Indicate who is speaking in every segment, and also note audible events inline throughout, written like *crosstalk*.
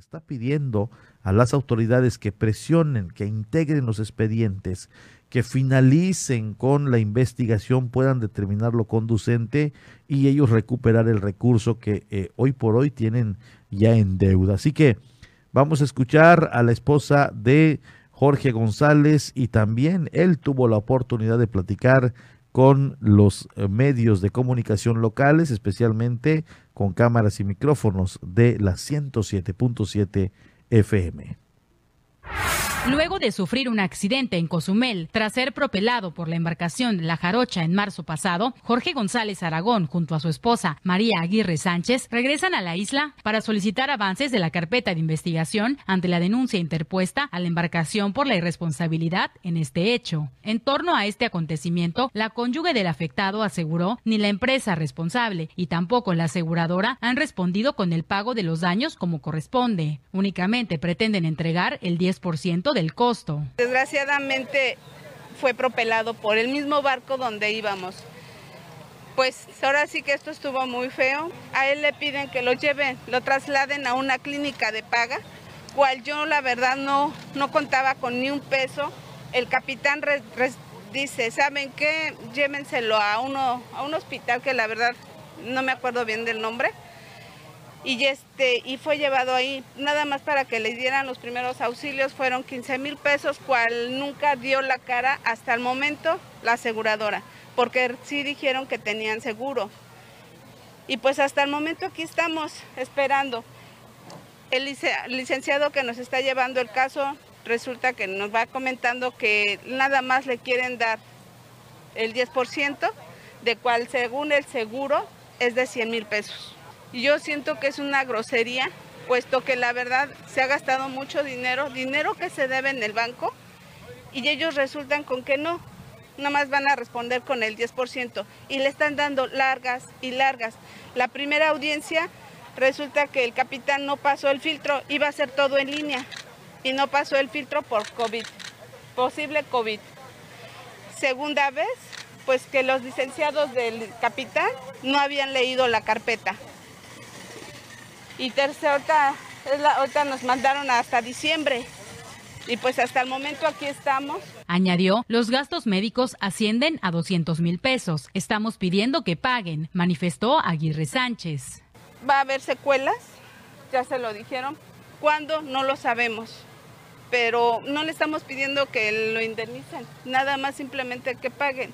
Speaker 1: está pidiendo a las autoridades que presionen, que integren los expedientes, que finalicen con la investigación, puedan determinar lo conducente y ellos recuperar el recurso que eh, hoy por hoy tienen ya en deuda. Así que vamos a escuchar a la esposa de Jorge González y también él tuvo la oportunidad de platicar con los eh, medios de comunicación locales, especialmente con cámaras y micrófonos de la 107.7 FM.
Speaker 2: Luego de sufrir un accidente en Cozumel tras ser propelado por la embarcación La Jarocha en marzo pasado, Jorge González Aragón junto a su esposa María Aguirre Sánchez regresan a la isla para solicitar avances de la carpeta de investigación ante la denuncia interpuesta a la embarcación por la irresponsabilidad en este hecho. En torno a este acontecimiento, la cónyuge del afectado aseguró ni la empresa responsable y tampoco la aseguradora han respondido con el pago de los daños como corresponde. Únicamente pretenden entregar el 10% del costo.
Speaker 3: Desgraciadamente fue propelado por el mismo barco donde íbamos. Pues ahora sí que esto estuvo muy feo. A él le piden que lo lleven, lo trasladen a una clínica de paga, cual yo la verdad no, no contaba con ni un peso. El capitán dice, ¿saben qué? Llévenselo a, uno, a un hospital que la verdad no me acuerdo bien del nombre y este y fue llevado ahí. Nada más para que le dieran los primeros auxilios fueron 15 mil pesos cual nunca dio la cara hasta el momento la aseguradora porque sí dijeron que tenían seguro. Y pues hasta el momento aquí estamos esperando. El licenciado que nos está llevando el caso resulta que nos va comentando que nada más le quieren dar el 10% de cual según el seguro es de 100 mil pesos yo siento que es una grosería, puesto que la verdad se ha gastado mucho dinero, dinero que se debe en el banco, y ellos resultan con que no, nomás van a responder con el 10%, y le están dando largas y largas. La primera audiencia resulta que el capitán no pasó el filtro, iba a ser todo en línea, y no pasó el filtro por COVID, posible COVID. Segunda vez, pues que los licenciados del capitán no habían leído la carpeta. Y tercera, ahorita, nos mandaron hasta diciembre. Y pues hasta el momento aquí estamos.
Speaker 2: Añadió, los gastos médicos ascienden a 200 mil pesos. Estamos pidiendo que paguen, manifestó Aguirre Sánchez.
Speaker 3: Va a haber secuelas, ya se lo dijeron. ¿Cuándo? No lo sabemos. Pero no le estamos pidiendo que lo indemnicen, nada más simplemente que paguen.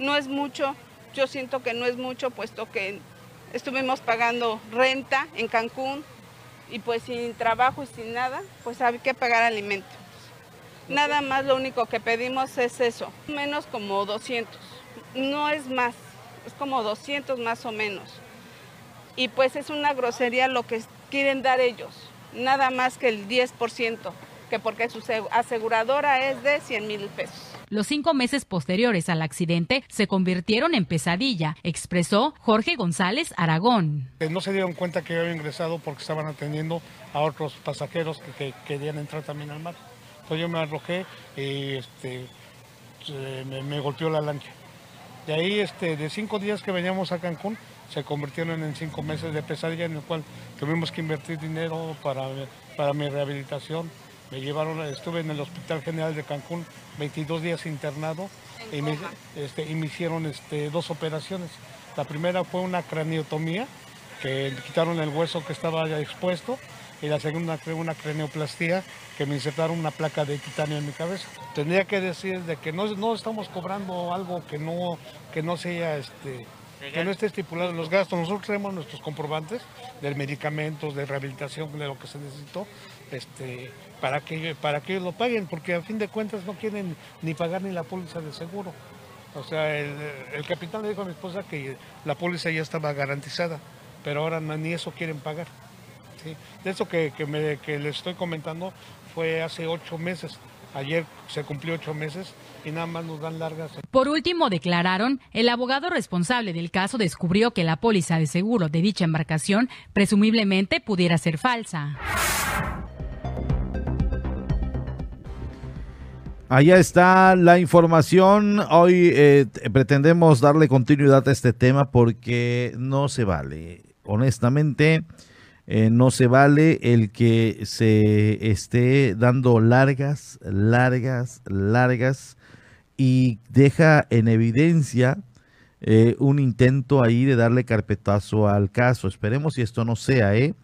Speaker 3: No es mucho, yo siento que no es mucho, puesto que estuvimos pagando renta en Cancún y pues sin trabajo y sin nada, pues hay que pagar alimentos. Nada más lo único que pedimos es eso, menos como 200, no es más, es como 200 más o menos. Y pues es una grosería lo que quieren dar ellos, nada más que el 10%, que porque su aseguradora es de 100 mil pesos.
Speaker 2: Los cinco meses posteriores al accidente se convirtieron en pesadilla, expresó Jorge González Aragón.
Speaker 4: Eh, no se dieron cuenta que había ingresado porque estaban atendiendo a otros pasajeros que, querían entrar también al mar. Entonces yo me arrojé y este, me, golpeó la lancha. De ahí, este, de cinco días que veníamos a Cancún, se convirtieron en cinco meses de pesadilla en el cual tuvimos que invertir dinero para, para mi rehabilitación me llevaron, estuve en el Hospital General de Cancún 22 días internado y me, este, y me, hicieron este, dos operaciones. La primera fue una craniotomía, que quitaron el hueso que estaba expuesto, y la segunda fue una craneoplastía, que me insertaron una placa de titanio en mi cabeza. Tendría que decir de que no, no estamos cobrando algo que no, que no sea este, que no esté estipulado en los gastos. Nosotros tenemos nuestros comprobantes de medicamentos, de rehabilitación, de lo que se necesitó, este, para que, para que ellos lo paguen, porque a fin de cuentas no quieren ni pagar ni la póliza de seguro. O sea, el, capitán le dijo a mi esposa que la póliza ya estaba garantizada, pero ahora ni eso quieren pagar. De eso que, que, me, que les estoy comentando fue hace ocho meses. Ayer se cumplió ocho meses y nada más nos dan largas.
Speaker 2: Por último, declararon, el abogado responsable del caso descubrió que la póliza de seguro de dicha embarcación presumiblemente pudiera ser falsa.
Speaker 1: Allá está la información. Hoy eh, pretendemos darle continuidad a este tema porque no se vale. Honestamente, Eh, no se vale el que se esté dando largas, largas, largas y deja en evidencia eh, un intento ahí de darle carpetazo al caso. Esperemos si esto no sea, ¿eh?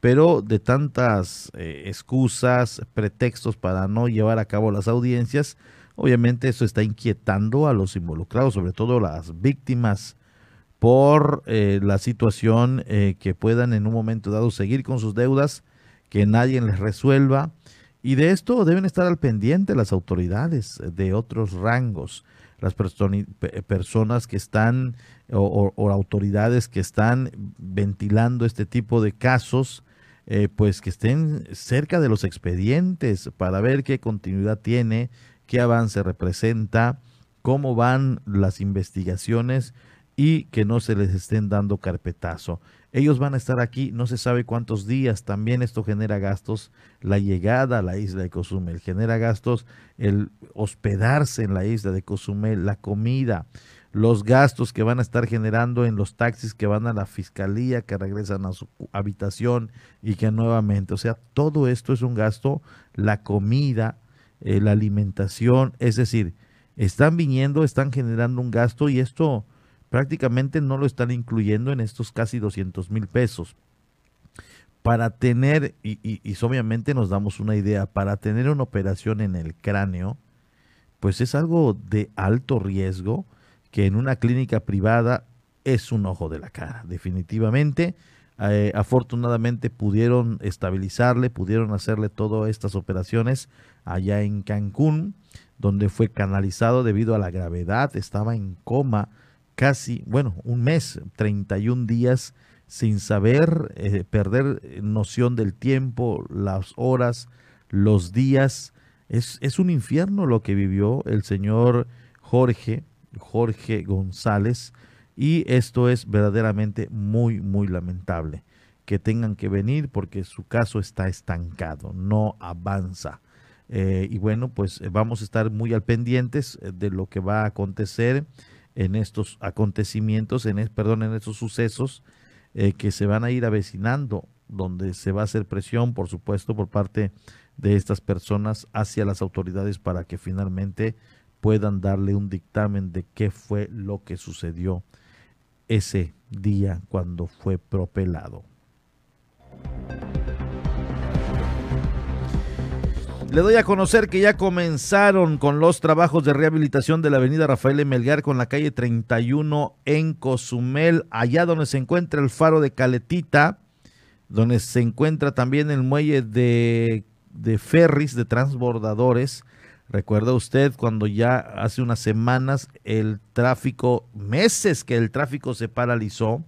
Speaker 1: Pero de tantas eh, excusas, pretextos para no llevar a cabo las audiencias, obviamente eso está inquietando a los involucrados, sobre todo las víctimas por eh, la situación eh, que puedan en un momento dado seguir con sus deudas, que nadie les resuelva. Y de esto deben estar al pendiente las autoridades de otros rangos, las personas que están o, autoridades que están ventilando este tipo de casos, eh, pues que estén cerca de los expedientes para ver qué continuidad tiene, qué avance representa, cómo van las investigaciones y que no se les estén dando carpetazo. Ellos van a estar aquí no se sabe cuántos días, también esto genera gastos, la llegada a la isla de Cozumel, genera gastos. El hospedarse en la isla de Cozumel, la comida, los gastos que van a estar generando en los taxis que van a la fiscalía, que regresan a su habitación y que nuevamente, o sea, todo esto es un gasto, la comida, eh, la alimentación, es decir, están viniendo, están generando un gasto y esto prácticamente no lo están incluyendo en estos casi 200 mil pesos. Para tener, y, y, obviamente nos damos una idea, para tener una operación en el cráneo, pues es algo de alto riesgo que en una clínica privada es un ojo de la cara, definitivamente. Eh, afortunadamente pudieron estabilizarle, pudieron hacerle todas estas operaciones allá en Cancún, donde fue canalizado debido a la gravedad, estaba en coma casi, bueno, un mes, 31 días sin saber, eh, perder noción del tiempo, las horas, los días. Es, es un infierno lo que vivió el señor Jorge, Jorge González, y esto es verdaderamente muy, muy lamentable que tengan que venir porque su caso está estancado, no avanza. Eh, y bueno, pues vamos a estar muy al pendientes eh, de lo que va a acontecer en estos acontecimientos, en, perdón, en estos sucesos eh, que se van a ir avecinando, donde se va a hacer presión, por supuesto, por parte de estas personas hacia las autoridades para que finalmente puedan darle un dictamen de qué fue lo que sucedió ese día cuando fue propelado. Le doy a conocer que ya comenzaron con los trabajos de rehabilitación de la avenida Rafael Melgar con la calle 31 en Cozumel, allá donde se encuentra el faro de Caletita, donde se encuentra también el muelle de, de ferries, de transbordadores. Recuerda usted cuando ya hace unas semanas el tráfico, meses que el tráfico se paralizó,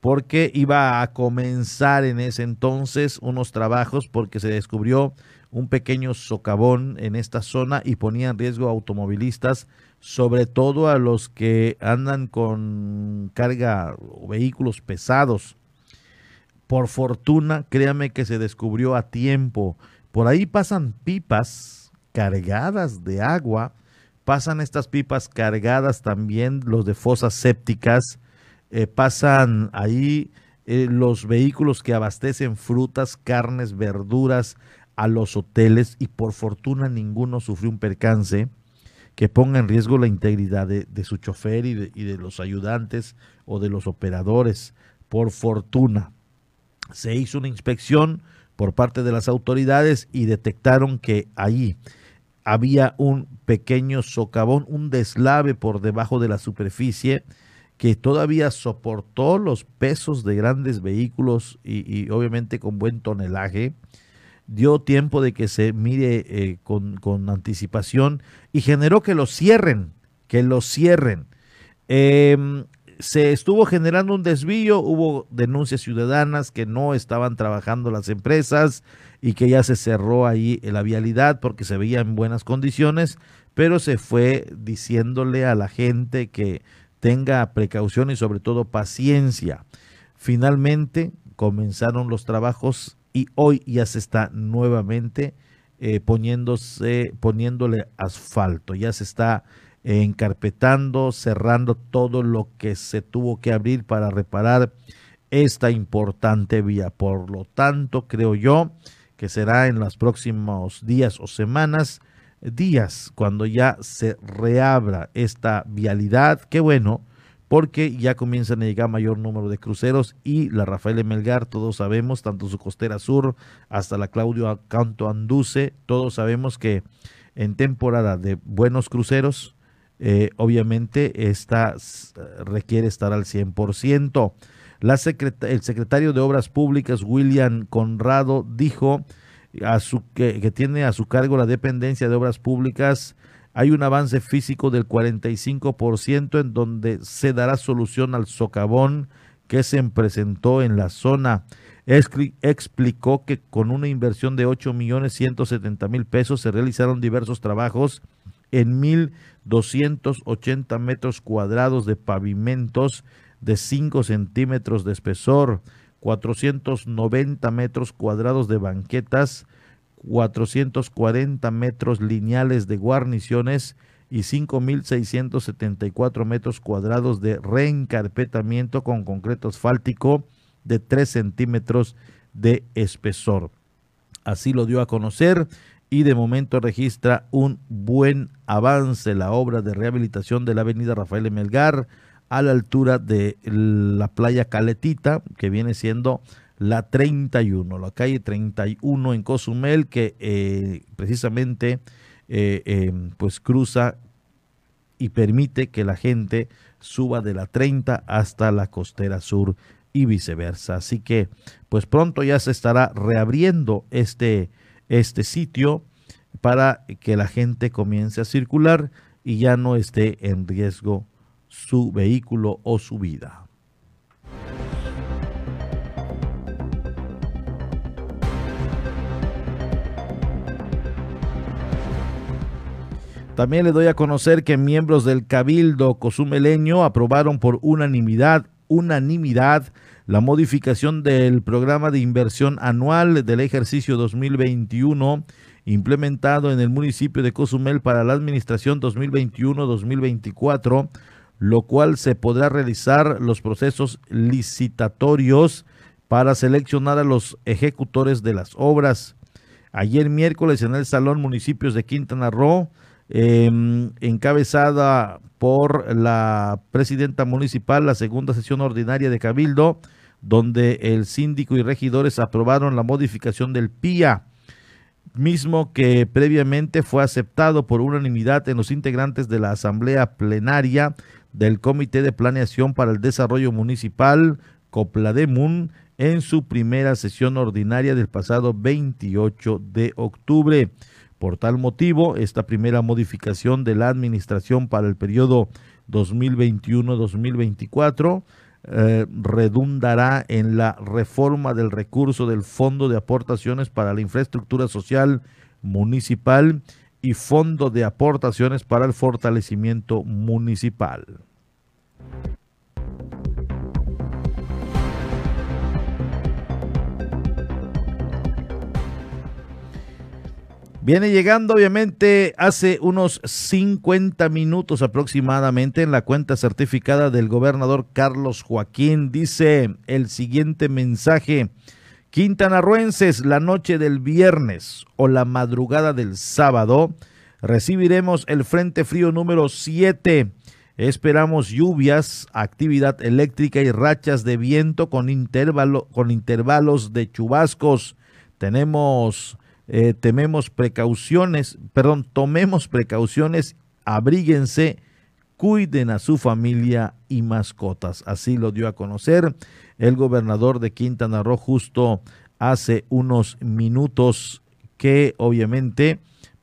Speaker 1: porque iba a comenzar en ese entonces unos trabajos porque se descubrió un pequeño socavón en esta zona y ponía en riesgo a automovilistas, sobre todo a los que andan con carga o vehículos pesados. Por fortuna, créame que se descubrió a tiempo. Por ahí pasan pipas cargadas de agua, pasan estas pipas cargadas también los de fosas sépticas, eh, pasan ahí eh, los vehículos que abastecen frutas, carnes, verduras, a los hoteles y por fortuna ninguno sufrió un percance que ponga en riesgo la integridad de, su chofer y de, y de los ayudantes o de los operadores. Por fortuna. Se hizo una inspección por parte de las autoridades y detectaron que ahí había un pequeño socavón, un deslave por debajo de la superficie que todavía soportó los pesos de grandes vehículos y, obviamente con buen tonelaje dio tiempo de que se mire eh, con, anticipación y generó que lo cierren, que lo cierren. Em, se estuvo generando un desvío, hubo denuncias ciudadanas que no estaban trabajando las empresas y que ya se cerró ahí la vialidad porque se veía en buenas condiciones, pero se fue diciéndole a la gente que tenga precaución y sobre todo paciencia. Finalmente comenzaron los trabajos y hoy ya se está nuevamente eh, poniéndose, poniéndole asfalto, ya se está encarpetando, cerrando todo lo que se tuvo que abrir para reparar esta importante vía. Por lo tanto, creo yo que será en los próximos días o semanas, días, cuando ya se reabra esta vialidad. Qué bueno, porque ya comienzan a llegar mayor número de cruceros y la Rafael Melgar, todos sabemos, tanto su costera sur hasta la Claudio Canto Anduce, todos sabemos que en temporada de buenos cruceros, eh, obviamente esta requiere estar al 100%. El secretario de Obras Públicas, William Conrado, dijo que, que tiene a su cargo la dependencia de Obras Públicas hay un avance físico del 45% en donde se dará solución al socavón que se presentó en la zona. Explicó que con una inversión de 8 millones 170 mil pesos se realizaron diversos trabajos en 1.280 metros cuadrados de pavimentos de 5 centímetros de espesor, 490 metros cuadrados de banquetas, 440 metros lineales de guarniciones y 5.674 metros cuadrados de reencarpetamiento con concreto asfáltico de 3 centímetros de espesor. Así lo dio a conocer y de momento registra un buen avance la obra de rehabilitación de la avenida Rafael Melgar a la altura de la playa Caletita, que viene siendo la 31, la calle 31 en Cozumel, que eh, precisamente eh, em, pues cruza y permite que la gente suba de la 30 hasta la costera sur y viceversa. Así que pues pronto ya se estará reabriendo este, este sitio para que la gente comience a circular y ya no esté en riesgo su vehículo o su vida. También le doy a conocer que miembros del Cabildo Cozumeleño aprobaron por unanimidad, unanimidad la modificación del programa de inversión anual del ejercicio 2021 implementado en el municipio de Cozumel para la administración 2021-2024, lo cual se podrá realizar los procesos licitatorios para seleccionar a los ejecutores de las obras. Ayer miércoles en el Salón Municipios de Quintana Roo Em, encabezada por la presidenta municipal, la segunda sesión ordinaria de Cabildo, donde el síndico y regidores aprobaron la modificación del PIA, mismo que previamente fue aceptado por unanimidad en los integrantes de la Asamblea Plenaria del Comité de Planeación para el Desarrollo Municipal, COPLADEMUN, en su primera sesión ordinaria del pasado 28 de octubre. Por tal motivo, esta primera modificación de la administración para el periodo 2021-2024 eh, redundará en la reforma del recurso del Fondo de Aportaciones para la Infraestructura Social Municipal y Fondo de Aportaciones para el Fortalecimiento Municipal. Viene llegando obviamente hace unos 50 minutos aproximadamente en la cuenta certificada del gobernador Carlos Joaquín. Dice el siguiente mensaje. Quintanarruenses, la noche del viernes o la madrugada del sábado recibiremos el Frente Frío número 7. Esperamos lluvias, actividad eléctrica y rachas de viento con, intervalo, con intervalos de chubascos. Tenemos eh, tememos precauciones, perdón, tomemos precauciones, abríguense, cuiden a su familia y mascotas. Así lo dio a conocer el gobernador de Quintana Roo justo hace unos minutos que obviamente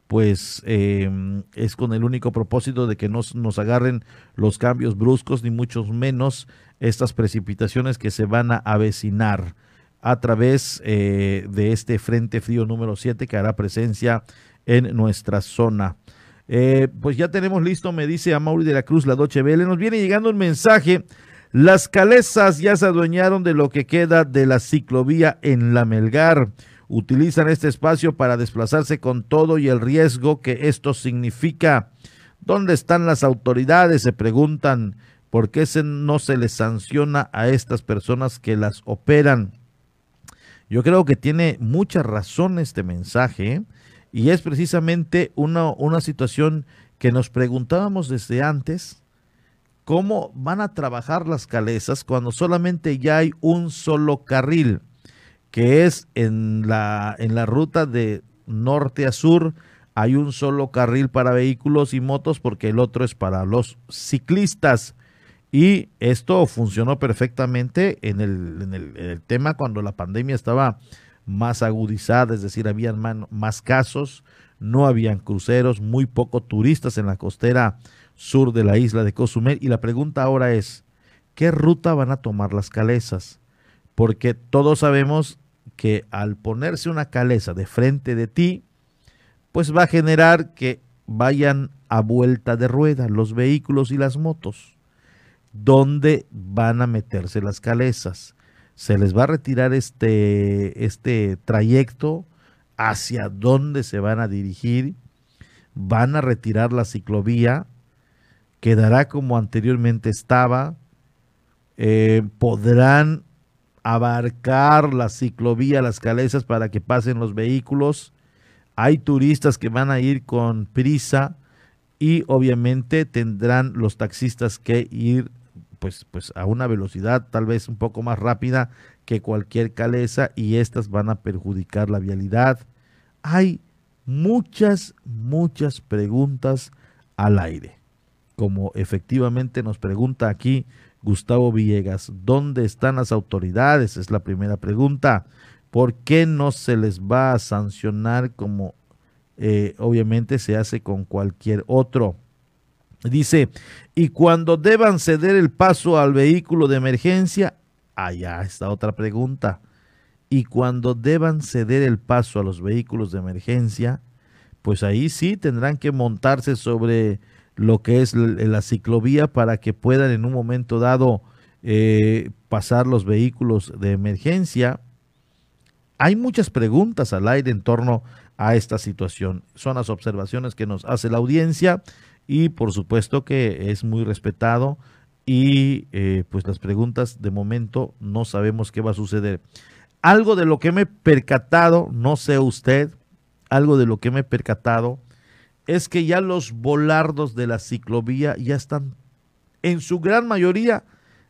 Speaker 1: pues em, es con el único propósito de que no nos agarren los cambios bruscos ni mucho menos estas precipitaciones que se van a avecinar a través eh, de este Frente Frío número 7 que hará presencia en nuestra zona. Eh, pues ya tenemos listo, me dice a Mauri de la Cruz, la Doche Vele. Nos viene llegando un mensaje. Las calesas ya se adueñaron de lo que queda de la ciclovía en la Melgar. Utilizan este espacio para desplazarse con todo y el riesgo que esto significa. ¿Dónde están las autoridades? Se preguntan ¿Por qué no se les sanciona a estas personas que las operan? Yo creo que tiene mucha razón este mensaje ¿eh? Y es precisamente una, una situación que nos preguntábamos desde antes, cómo van a trabajar las calesas cuando solamente ya hay un solo carril, que es en la, en la ruta de norte a sur, hay un solo carril para vehículos y motos porque el otro es para los ciclistas. Y esto funcionó perfectamente en el, en el, tema cuando la pandemia estaba más agudizada, es decir, habían más casos, no habían cruceros, muy poco turistas en la costera sur de la isla de Cozumel. Y la pregunta ahora es, ¿qué ruta van a tomar las calesas? Porque todos sabemos que al ponerse una caleza de frente de ti, pues va a generar que vayan a vuelta de rueda los vehículos y las motos. ¿Dónde van a meterse las calesas? Se les va a retirar este, este trayecto, hacia dónde se van a dirigir, van a retirar la ciclovía, quedará como anteriormente estaba, eh, podrán abarcar la ciclovía, las calesas para que pasen los vehículos. Hay turistas que van a ir con prisa y obviamente tendrán los taxistas que ir pues, pues a una velocidad tal vez un poco más rápida que cualquier calesa y estas van a perjudicar la vialidad. Hay muchas, muchas preguntas al aire. Como efectivamente nos pregunta aquí Gustavo Villegas. ¿Dónde están las autoridades? Es la primera pregunta. ¿Por qué no se les va a sancionar como eh, obviamente se hace con cualquier otro? Dice, y cuando deban ceder el paso al vehículo de emergencia, allá está otra pregunta. Y cuando deban ceder el paso a los vehículos de emergencia, pues ahí sí tendrán que montarse sobre lo que es la ciclovía para que puedan en un momento dado eh, pasar los vehículos de emergencia. Hay muchas preguntas al aire en torno a esta situación. Son las observaciones que nos hace la audiencia y por supuesto que es muy respetado y eh, pues las preguntas de momento no sabemos qué va a suceder. Algo de lo que me he percatado, no sé usted, algo de lo que me he percatado es que ya los volardos de la ciclovía ya están en su gran mayoría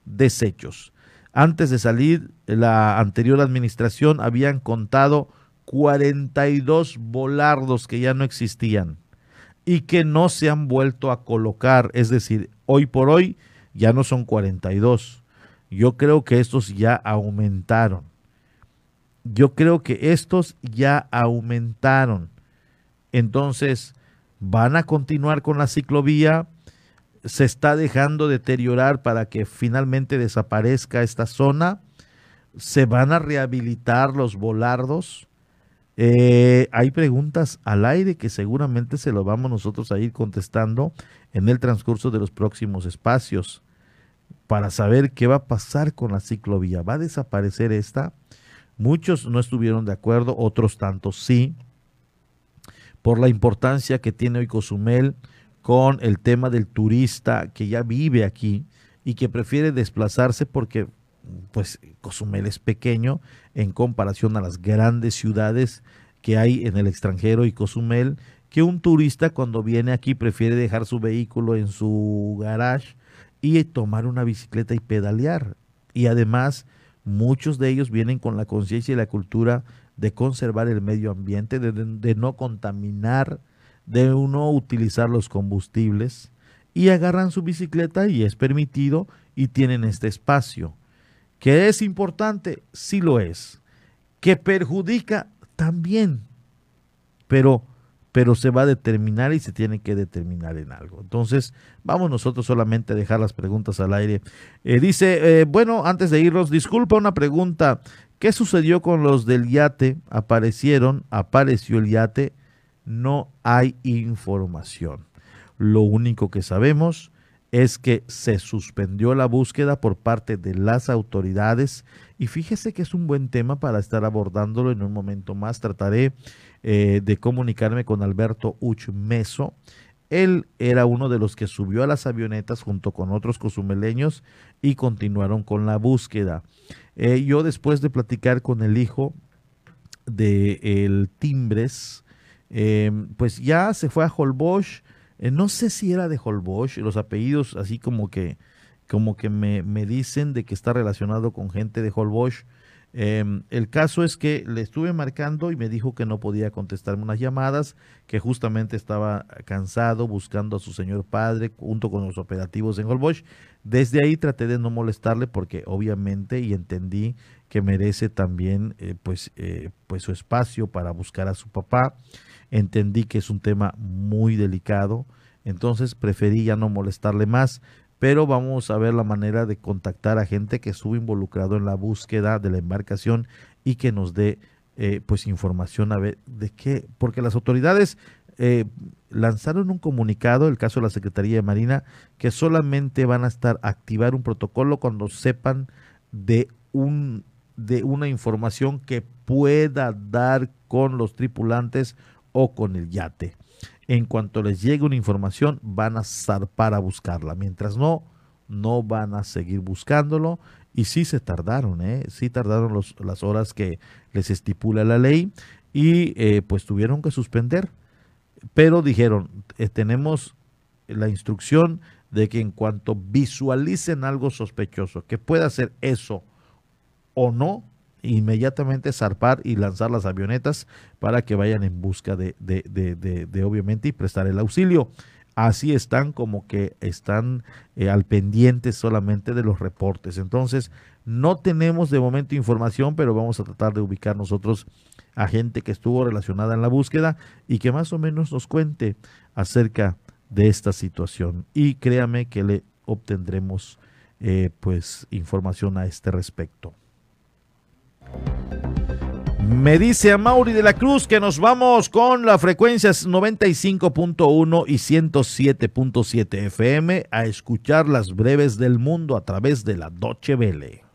Speaker 1: desechos. Antes de salir la anterior administración habían contado 42 volardos que ya no existían y que no se han vuelto a colocar. Es decir, hoy por hoy ya no son 42. Yo creo que estos ya aumentaron. Yo creo que estos ya aumentaron. Entonces, van a continuar con la ciclovía, se está dejando deteriorar para que finalmente desaparezca esta zona, se van a rehabilitar los volardos. Eh, hay preguntas al aire que seguramente se lo vamos nosotros a ir contestando en el transcurso de los próximos espacios para saber qué va a pasar con la ciclovía. ¿Va a desaparecer esta? Muchos no estuvieron de acuerdo, otros tantos sí por la importancia que tiene hoy Cozumel con el tema del turista que ya vive aquí y que prefiere desplazarse porque pues Cozumel es pequeño en comparación a las grandes ciudades que hay en el extranjero y Cozumel, que un turista cuando viene aquí prefiere dejar su vehículo en su garage y tomar una bicicleta y pedalear. Y además muchos de ellos vienen con la conciencia y la cultura de conservar el medio ambiente, de, no contaminar, de no utilizar los combustibles y agarran su bicicleta y es permitido y tienen este espacio. ¿Que es importante? Sí lo es. ¿Que perjudica? También. Pero, pero se va a determinar y se tiene que determinar en algo. Entonces, vamos nosotros solamente a dejar las preguntas al aire. Eh, dice, eh, bueno, antes de irnos, disculpa una pregunta. ¿Qué sucedió con los del yate? Aparecieron, apareció el yate, no hay información. Lo único que sabemos es que se suspendió la búsqueda por parte de las autoridades y fíjese que es un buen tema para estar abordándolo en un momento más. Trataré eh, de comunicarme con Alberto Uchmeso. Él era uno de los que subió a las avionetas junto con otros cozumeleños y continuaron con la búsqueda. Eh, yo después de platicar con el hijo de el Timbres, eh, pues ya se fue a Holbosch. Eh, no sé si era de Holbosch, los apellidos así como que, como que me, me dicen de que está relacionado con gente de Holbosch. Em, el caso es que le estuve marcando y me dijo que no podía contestarme unas llamadas, que justamente estaba cansado buscando a su señor padre junto con los operativos en Holbox. Desde ahí traté de no molestarle porque obviamente y entendí que merece también eh, pues, eh, pues su espacio para buscar a su papá. Entendí que es un tema muy delicado, entonces preferí ya no molestarle más pero vamos a ver la manera de contactar a gente que estuvo involucrado en la búsqueda de la embarcación y que nos dé eh, pues información. A ver de qué, porque las autoridades eh, lanzaron un comunicado, el caso de la Secretaría de Marina, que solamente van a estar a activar un protocolo cuando sepan de un de una información que pueda dar con los tripulantes o con el yate en cuanto les llegue una información, van a zarpar a buscarla. Mientras no, no van a seguir buscándolo. Y sí se tardaron, ¿eh? sí tardaron las horas que les estipula la ley y eh, pues tuvieron que suspender. Pero dijeron, eh, tenemos la instrucción de que en cuanto visualicen algo sospechoso, que pueda ser eso o no, inmediatamente zarpar y lanzar las avionetas para que vayan en busca de, de, de, obviamente, y prestar el auxilio. Así están como que están eh, al pendiente solamente de los reportes. Entonces, no tenemos de momento información, pero vamos a tratar de ubicar nosotros a gente que estuvo relacionada en la búsqueda y que más o menos nos cuente acerca de esta situación. Y créame que le obtendremos eh, pues información a este respecto. Me dice a Mauri de la Cruz que nos vamos con las frecuencias 95.1 y 107.7 FM a escuchar las breves del mundo a través de la Doche Vele.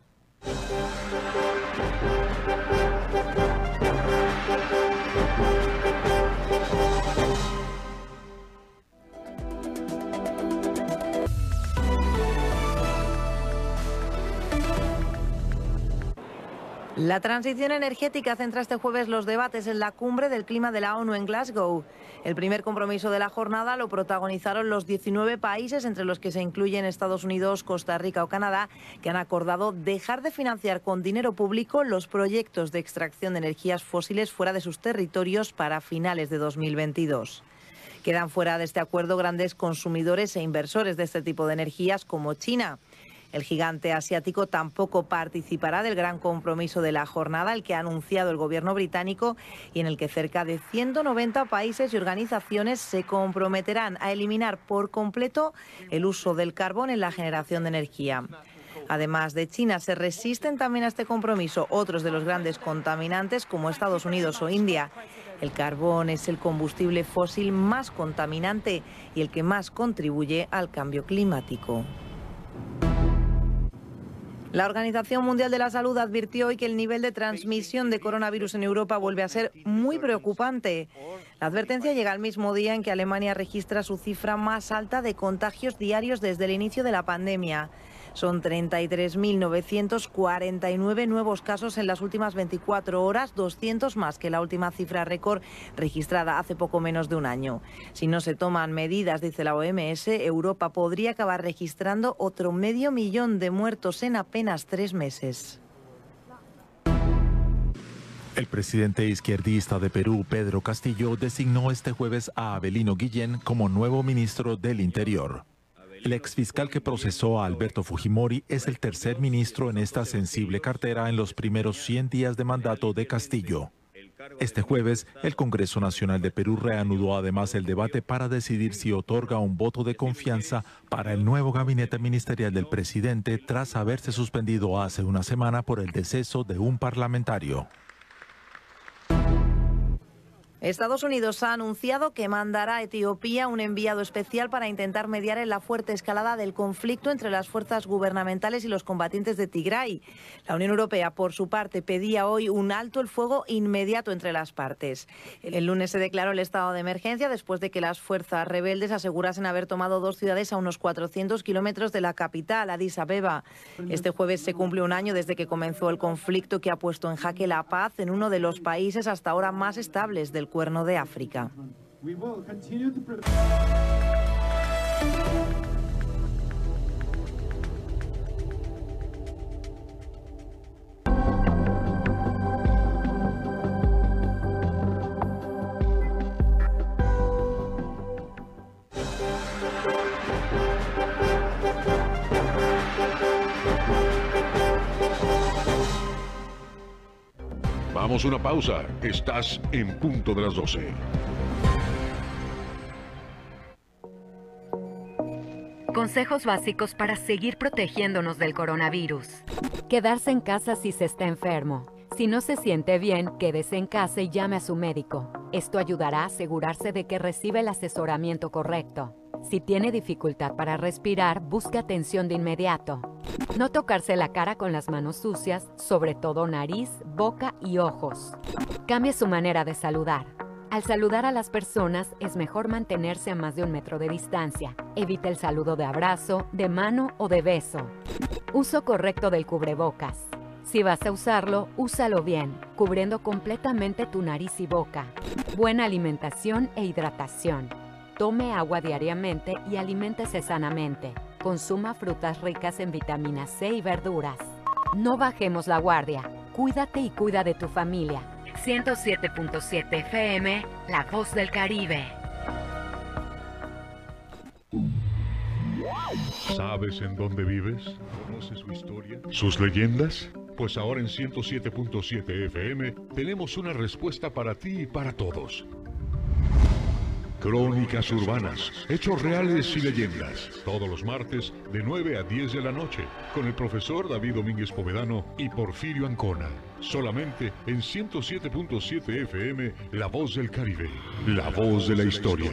Speaker 5: La transición energética centra este jueves los debates en la cumbre del clima de la ONU en Glasgow. El primer compromiso de la jornada lo protagonizaron los 19 países, entre los que se incluyen Estados Unidos, Costa Rica o Canadá, que han acordado dejar de financiar con dinero público los proyectos de extracción de energías fósiles fuera de sus territorios para finales de 2022. Quedan fuera de este acuerdo grandes consumidores e inversores de este tipo de energías como China. El gigante asiático tampoco participará del gran compromiso de la jornada, el que ha anunciado el gobierno británico y en el que cerca de 190 países y organizaciones se comprometerán a eliminar por completo el uso del carbón en la generación de energía. Además de China, se resisten también a este compromiso otros de los grandes contaminantes como Estados Unidos o India. El carbón es el combustible fósil más contaminante y el que más contribuye al cambio climático. La Organización Mundial de la Salud advirtió hoy que el nivel de transmisión de coronavirus en Europa vuelve a ser muy preocupante. La advertencia llega al mismo día en que Alemania registra su cifra más alta de contagios diarios desde el inicio de la pandemia. Son 33.949 nuevos casos en las últimas 24 horas, 200 más que la última cifra récord registrada hace poco menos de un año. Si no se toman medidas, dice la OMS, Europa podría acabar registrando otro medio millón de muertos en apenas tres meses.
Speaker 6: El presidente izquierdista de Perú, Pedro Castillo, designó este jueves a Abelino Guillén como nuevo ministro del Interior. El exfiscal que procesó a Alberto Fujimori es el tercer ministro en esta sensible cartera en los primeros 100 días de mandato de Castillo. Este jueves, el Congreso Nacional de Perú reanudó además el debate para decidir si otorga un voto de confianza para el nuevo gabinete ministerial del presidente tras haberse suspendido hace una semana por el deceso de un parlamentario.
Speaker 5: Estados Unidos ha anunciado que mandará a Etiopía un enviado especial para intentar mediar en la fuerte escalada del conflicto entre las fuerzas gubernamentales y los combatientes de Tigray. La Unión Europea, por su parte, pedía hoy un alto el fuego inmediato entre las partes. El lunes se declaró el estado de emergencia después de que las fuerzas rebeldes asegurasen haber tomado dos ciudades a unos 400 kilómetros de la capital, Addis Abeba. Este jueves se cumple un año desde que comenzó el conflicto que ha puesto en jaque la paz en uno de los países hasta ahora más estables del Cuerno de África.
Speaker 7: Una pausa. Estás en punto de las 12.
Speaker 8: Consejos básicos para seguir protegiéndonos del coronavirus. Quedarse en casa si se está enfermo. Si no se siente bien, quédese en casa y llame a su médico. Esto ayudará a asegurarse de que recibe el asesoramiento correcto. Si tiene dificultad para respirar, busque atención de inmediato. No tocarse la cara con las manos sucias, sobre todo nariz, boca y ojos. Cambie su manera de saludar. Al saludar a las personas es mejor mantenerse a más de un metro de distancia. Evite el saludo de abrazo, de mano o de beso. Uso correcto del cubrebocas. Si vas a usarlo, úsalo bien, cubriendo completamente tu nariz y boca. Buena alimentación e hidratación. Tome agua diariamente y aliméntese sanamente. Consuma frutas ricas en vitamina C y verduras. No bajemos la guardia. Cuídate y cuida de tu familia. 107.7 FM, La Voz del Caribe.
Speaker 7: ¿Sabes en dónde vives? ¿Conoces su historia? ¿Sus leyendas? Pues ahora en 107.7 FM tenemos una respuesta para ti y para todos. Crónicas urbanas, hechos reales y leyendas. Todos los martes de 9 a 10 de la noche con el profesor David Domínguez Povedano y Porfirio Ancona. Solamente en 107.7 FM, La Voz del Caribe. La voz de la historia.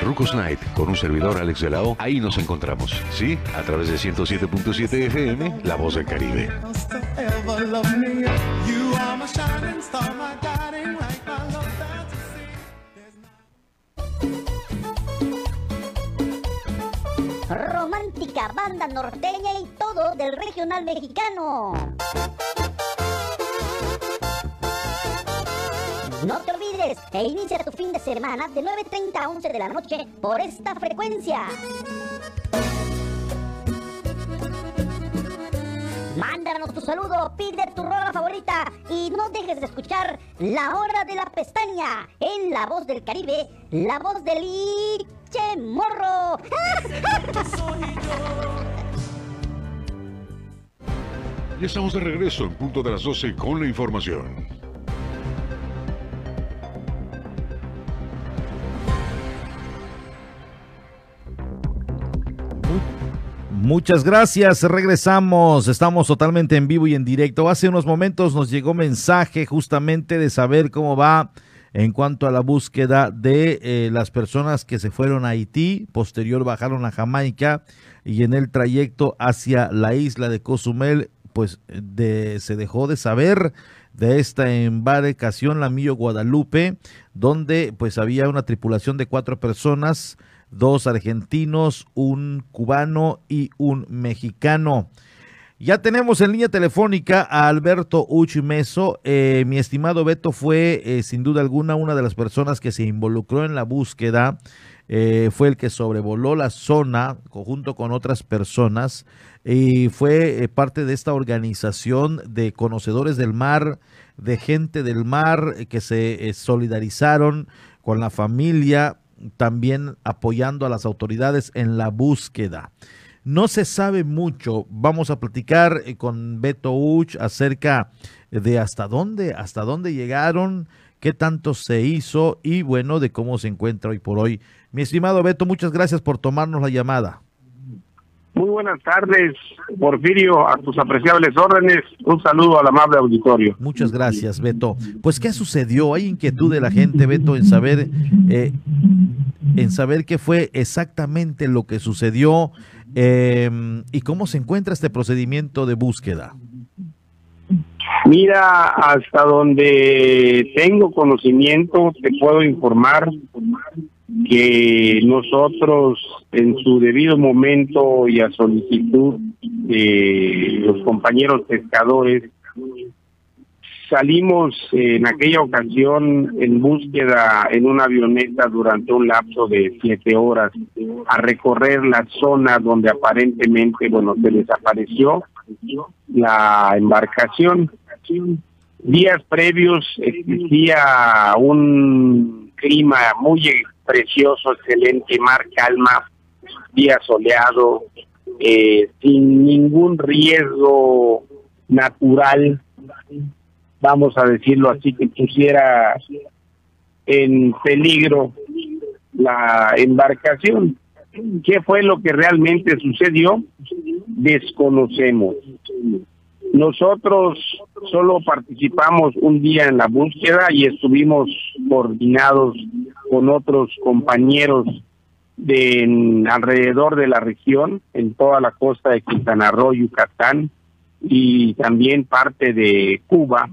Speaker 7: Rucos Night, con un servidor Alex de la. Ahí nos encontramos, ¿sí? A través de 107.7 FM, La Voz del Caribe.
Speaker 9: Romántica, banda norteña y todo del regional mexicano. No te olvides e inicia tu fin de semana de 9.30 a 11 de la noche por esta frecuencia. Mándanos tu saludo, pide tu rola favorita y no dejes de escuchar La Hora de la Pestaña en La Voz del Caribe, la voz del Iche Morro. *laughs*
Speaker 7: Ya estamos de regreso en punto de las 12 con la información.
Speaker 1: Muchas gracias, regresamos, estamos totalmente en vivo y en directo. Hace unos momentos nos llegó mensaje justamente de saber cómo va en cuanto a la búsqueda de eh, las personas que se fueron a Haití, posterior bajaron a Jamaica y en el trayecto hacia la isla de Cozumel pues de, se dejó de saber de esta embarcación, la Mío Guadalupe, donde pues había una tripulación de cuatro personas, dos argentinos, un cubano y un mexicano. Ya tenemos en línea telefónica a Alberto Uchimeso. Eh, mi estimado Beto fue, eh, sin duda alguna, una de las personas que se involucró en la búsqueda. Eh, fue el que sobrevoló la zona junto con otras personas y fue parte de esta organización de conocedores del mar, de gente del mar que se solidarizaron con la familia, también apoyando a las autoridades en la búsqueda. No se sabe mucho. Vamos a platicar eh, con Beto Uch acerca de hasta dónde, hasta dónde llegaron, qué tanto se hizo y bueno, de cómo se encuentra hoy por hoy. Mi estimado Beto, muchas gracias por tomarnos la llamada.
Speaker 10: Muy buenas tardes, Porfirio, a tus apreciables órdenes. Un saludo al amable auditorio.
Speaker 1: Muchas gracias, Beto. Pues, ¿qué sucedió? ¿Hay inquietud de la gente, Beto, en saber, eh, en saber qué fue exactamente lo que sucedió eh, y cómo se encuentra este procedimiento de búsqueda?
Speaker 10: Mira, hasta donde tengo conocimiento, te puedo informar que nosotros en su debido momento y a solicitud de los compañeros pescadores salimos en aquella ocasión en búsqueda en una avioneta durante un lapso de siete horas a recorrer la zona donde aparentemente bueno se desapareció la embarcación. Días previos existía un clima muy precioso, excelente, mar calma, día soleado, eh, sin ningún riesgo natural, vamos a decirlo así, que pusiera en peligro la embarcación. ¿Qué fue lo que realmente sucedió? Desconocemos. Nosotros solo participamos un día en la búsqueda y estuvimos coordinados con otros compañeros de alrededor de la región, en toda la costa de Quintana Roo, Yucatán y también parte de Cuba,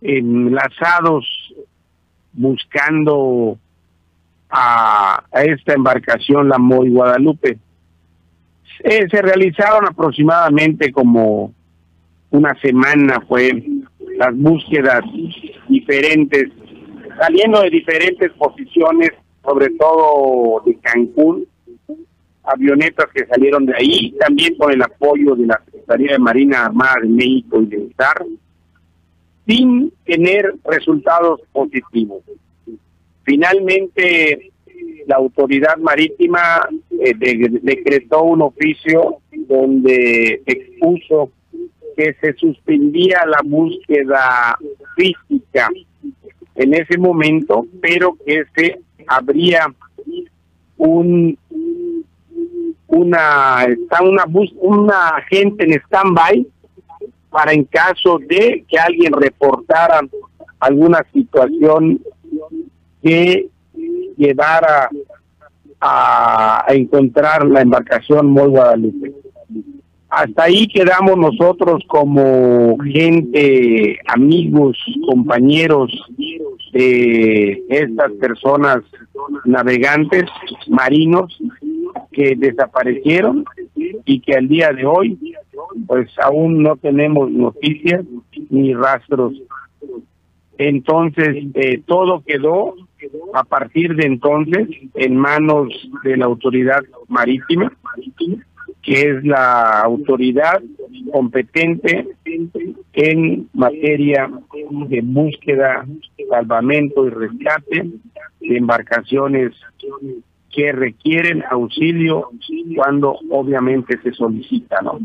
Speaker 10: enlazados buscando a, esta embarcación, la Moy Guadalupe. Eh, se realizaron aproximadamente como una semana fue las búsquedas diferentes, saliendo de diferentes posiciones, sobre todo de Cancún, avionetas que salieron de ahí, también con el apoyo de la Secretaría de Marina Armada de México y de SAR, sin tener resultados positivos. Finalmente, la autoridad marítima eh, decretó un oficio donde expuso que se suspendía la búsqueda física en ese momento, pero que se habría un una está una bus, una gente en stand-by para en caso de que alguien reportara alguna situación que llevara a, a encontrar la embarcación Mol Guadalupe hasta ahí quedamos nosotros como gente, amigos, compañeros de estas personas navegantes, marinos, que desaparecieron y que al día de hoy pues aún no tenemos noticias ni rastros. Entonces, eh, todo quedó a partir de entonces en manos de la autoridad marítima que es la autoridad competente en materia de búsqueda, salvamento y rescate de embarcaciones que requieren auxilio cuando obviamente se solicita, ¿no?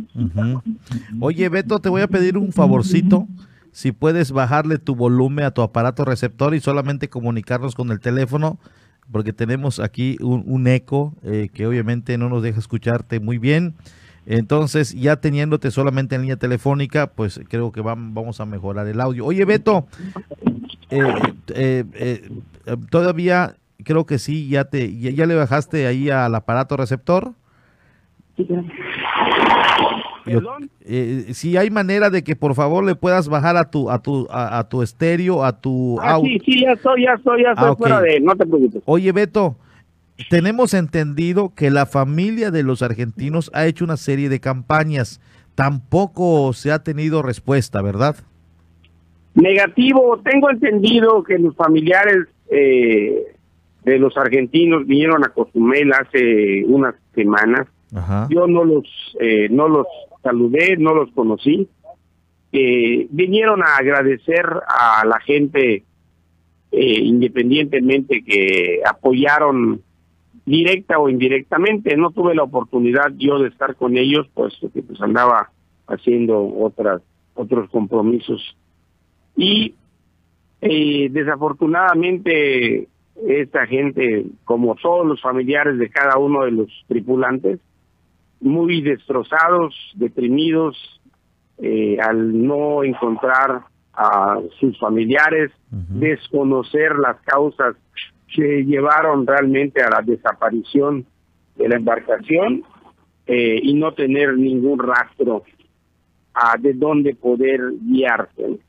Speaker 1: Oye, Beto, te voy a pedir un favorcito. Si puedes bajarle tu volumen a tu aparato receptor y solamente comunicarnos con el teléfono porque tenemos aquí un, eco eh, que obviamente no nos deja escucharte muy bien. Entonces, ya teniéndote solamente en línea telefónica, pues creo que vamos a mejorar el audio. Oye, Beto, eh, eh, todavía creo que sí, ya te ya, le bajaste ahí al aparato receptor. Eh, si hay manera de que por favor le puedas bajar a tu a tu a, tu estéreo, a tu
Speaker 10: ah, sí, sí, ya estoy, ya estoy, ya estoy ah, fuera de, no te preocupes.
Speaker 1: Oye, Beto, tenemos entendido que la familia de los argentinos ha hecho una serie de campañas. Tampoco se ha tenido respuesta, ¿verdad?
Speaker 10: Negativo. Tengo entendido que los familiares eh, de los argentinos vinieron a Cozumel hace unas semanas. Yo no los eh, no los saludé, no los conocí. Eh, vinieron a agradecer a la gente independientemente que apoyaron directa o indirectamente. No tuve la oportunidad yo de estar con ellos, pues que pues andaba haciendo otras otros compromisos. Y eh, desafortunadamente esta gente, como todos los familiares de cada uno de los tripulantes, muy destrozados, deprimidos, eh, al no encontrar a sus familiares, desconocer las causas que llevaron realmente a la desaparición de la embarcación eh, y no tener ningún rastro a de dónde poder guiarse.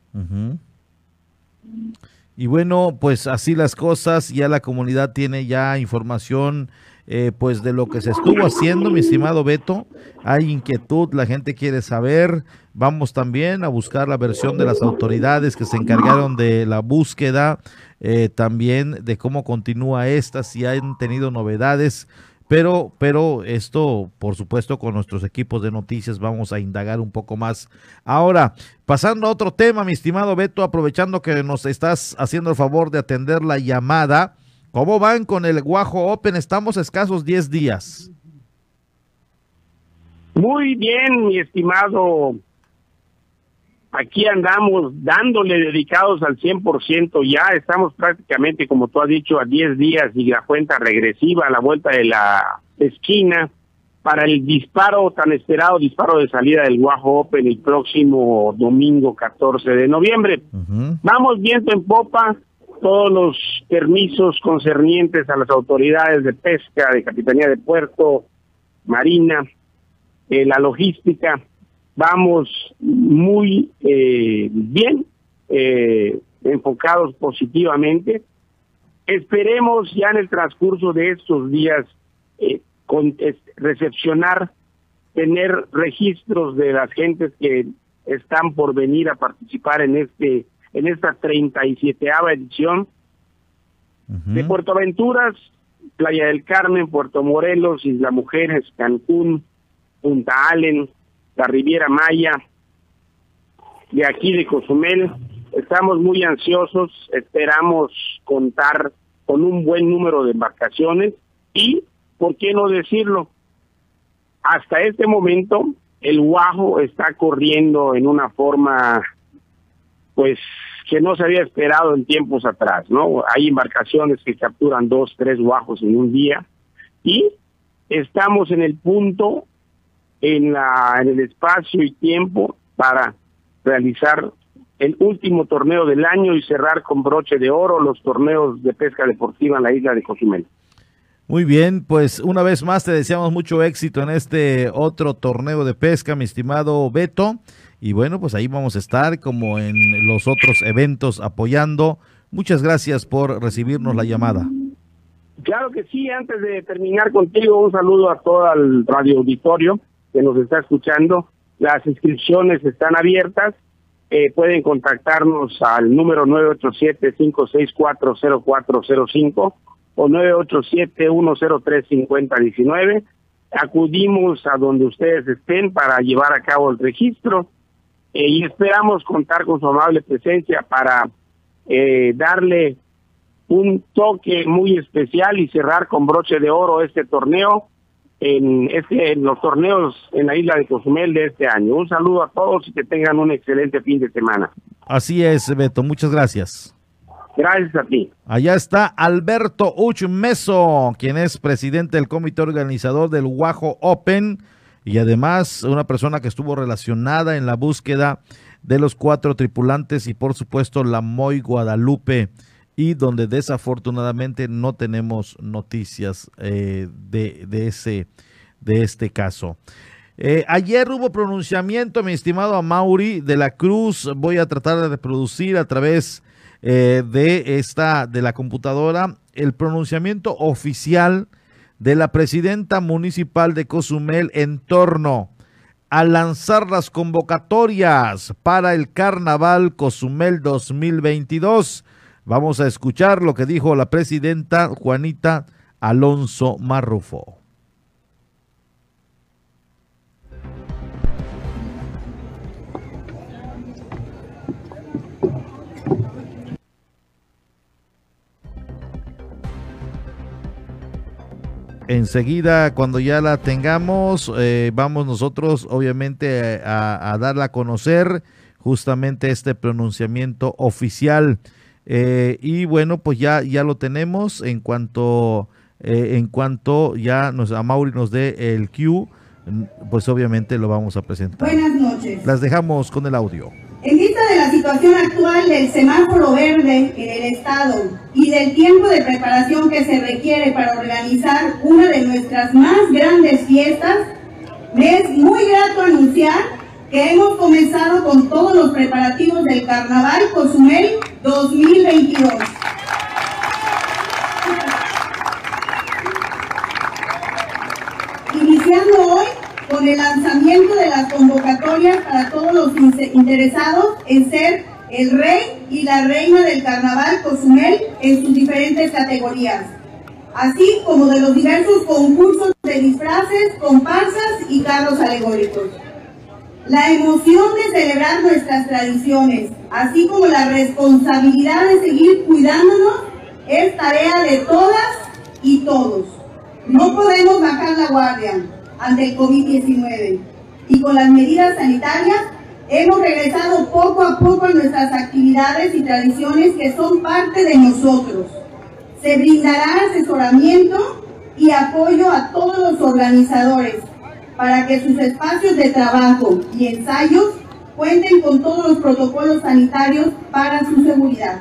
Speaker 1: Y bueno, pues así las cosas, ya la comunidad tiene ya información eh, pues de lo que se estuvo haciendo, mi estimado Beto. Hay inquietud, la gente quiere saber. Vamos también a buscar la versión de las autoridades que se encargaron de la búsqueda, eh, también de cómo continúa esta, si han tenido novedades. Pero, pero esto, por supuesto, con nuestros equipos de noticias vamos a indagar un poco más. Ahora, pasando a otro tema, mi estimado Beto, aprovechando que nos estás haciendo el favor de atender la llamada, ¿Cómo van con el Guajo Open? Estamos escasos 10 días.
Speaker 10: Muy bien, mi estimado. Aquí andamos dándole dedicados al 100%. Ya estamos prácticamente, como tú has dicho, a 10 días y la cuenta regresiva a la vuelta de la esquina para el disparo, tan esperado disparo de salida del Guajo Open el próximo domingo 14 de noviembre. Vamos viento en popa, todos los permisos concernientes a las autoridades de pesca, de Capitanía de Puerto, Marina, eh, la logística, vamos muy eh, bien, eh, enfocados positivamente. Esperemos ya en el transcurso de estos días con, recepcionar, tener registros de las gentes que están por venir a participar en este en esta 37 edición de Puerto Aventuras, Playa del Carmen, Puerto Morelos, Isla Mujeres, Cancún, Punta Allen, la Riviera Maya, de aquí de Cozumel. Estamos muy ansiosos, esperamos contar con un buen número de embarcaciones y, ¿por qué no decirlo? Hasta este momento el Guajo está corriendo en una forma pues que no se había esperado en tiempos atrás, ¿no? Hay embarcaciones que capturan dos, tres guajos en un día y estamos en el punto, en, la, el espacio y tiempo para realizar el último torneo del año y cerrar con broche de oro los torneos de pesca deportiva en la isla de Cozumel.
Speaker 1: Muy bien, pues una vez más te deseamos mucho éxito en este otro torneo de pesca, mi estimado Beto. Y bueno, pues ahí vamos a estar como en los otros eventos apoyando. Muchas gracias por recibirnos la llamada.
Speaker 10: Claro que sí, antes de terminar contigo, un saludo a todo el radio auditorio que nos está escuchando. Las inscripciones están abiertas. Eh, pueden contactarnos al número 987-564-0405 o 987-103-5019. Acudimos a donde ustedes estén para llevar a cabo el registro eh, y esperamos contar con su amable presencia para eh, darle un toque muy especial y cerrar con broche de oro este torneo en este en los torneos en la isla de Cozumel de este año. Un saludo a todos y que tengan un excelente fin de semana.
Speaker 1: Así es, Beto, muchas gracias.
Speaker 10: Gracias a ti.
Speaker 1: Allá está Alberto Uchmeso, quien es presidente del comité organizador del Guajo Open y además una persona que estuvo relacionada en la búsqueda de los cuatro tripulantes y por supuesto la Moy Guadalupe y donde desafortunadamente no tenemos noticias eh, de, de, ese, de este caso. Eh, ayer hubo pronunciamiento, mi estimado Mauri de la Cruz. Voy a tratar de reproducir a través eh, de esta, de la computadora, el pronunciamiento oficial de la presidenta municipal de Cozumel en torno a lanzar las convocatorias para el Carnaval Cozumel 2022. Vamos a escuchar lo que dijo la presidenta Juanita Alonso Marrufo. Enseguida, cuando ya la tengamos, eh, vamos nosotros obviamente a, darla a conocer justamente este pronunciamiento oficial. Eh, y bueno, pues ya, ya lo tenemos en cuanto, eh, en cuanto ya nos, a Mauri nos dé el cue, pues obviamente lo vamos a presentar.
Speaker 11: Buenas noches.
Speaker 1: Las dejamos con el audio.
Speaker 11: En vista de la situación actual del semáforo verde en el Estado y del tiempo de preparación que se requiere para organizar una de nuestras más grandes fiestas, me es muy grato anunciar que hemos comenzado con todos los preparativos del Carnaval Cozumel 2022. Iniciando hoy con el lanzamiento de las convocatorias para todos los interesados en ser el rey y la reina del carnaval Cozumel en sus diferentes categorías, así como de los diversos concursos de disfraces, comparsas y carros alegóricos. La emoción de celebrar nuestras tradiciones, así como la responsabilidad de seguir cuidándonos, es tarea de todas y todos. No podemos bajar la guardia ante el COVID-19 y con las medidas sanitarias hemos regresado poco a poco a nuestras actividades y tradiciones que son parte de nosotros. Se brindará asesoramiento y apoyo a todos los organizadores para que sus espacios de trabajo y ensayos cuenten con todos los protocolos sanitarios para su seguridad.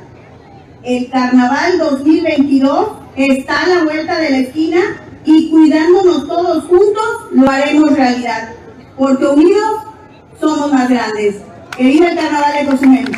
Speaker 11: El Carnaval 2022 está a la vuelta de la esquina y cuidándonos todos juntos lo haremos realidad, porque unidos somos más grandes. Que viva el carnaval de Cozumel.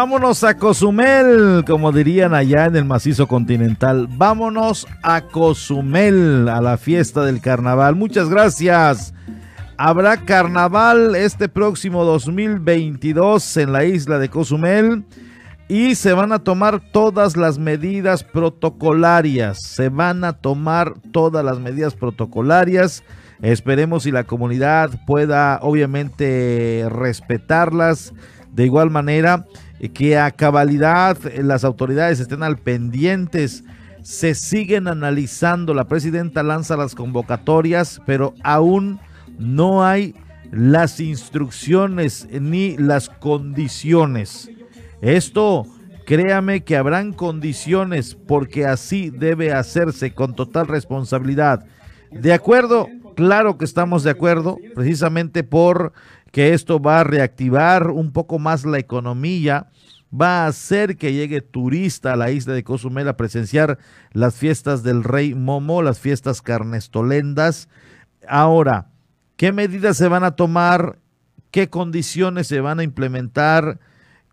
Speaker 1: Vámonos a Cozumel, como dirían allá en el macizo continental. Vámonos a Cozumel, a la fiesta del carnaval. Muchas gracias. Habrá carnaval este próximo 2022 en la isla de Cozumel y se van a tomar todas las medidas protocolarias. Se van a tomar todas las medidas protocolarias. Esperemos si la comunidad pueda obviamente respetarlas de igual manera que a cabalidad eh, las autoridades estén al pendientes. Se siguen analizando, la presidenta lanza las convocatorias, pero aún no hay las instrucciones ni las condiciones. Esto, créame que habrán condiciones porque así debe hacerse con total responsabilidad. De acuerdo, claro que estamos de acuerdo, precisamente por que esto va a reactivar un poco más la economía, va a hacer que llegue turista a la isla de Cozumel a presenciar las fiestas del Rey Momo, las fiestas carnestolendas. Ahora, ¿qué medidas se van a tomar? ¿Qué condiciones se van a implementar?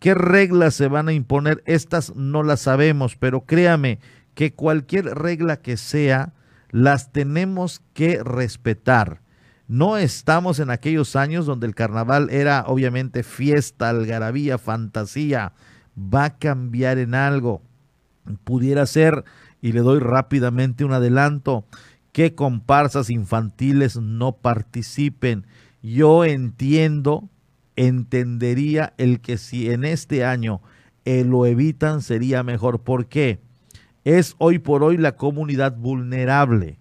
Speaker 1: ¿Qué reglas se van a imponer? Estas no las sabemos, pero créame que cualquier regla que sea, las tenemos que respetar. No estamos en aquellos años donde el carnaval era obviamente fiesta, algarabía, fantasía. Va a cambiar en algo. Pudiera ser, y le doy rápidamente un adelanto, que comparsas infantiles no participen. Yo entiendo, entendería el que si en este año eh, lo evitan sería mejor. ¿Por qué? Es hoy por hoy la comunidad vulnerable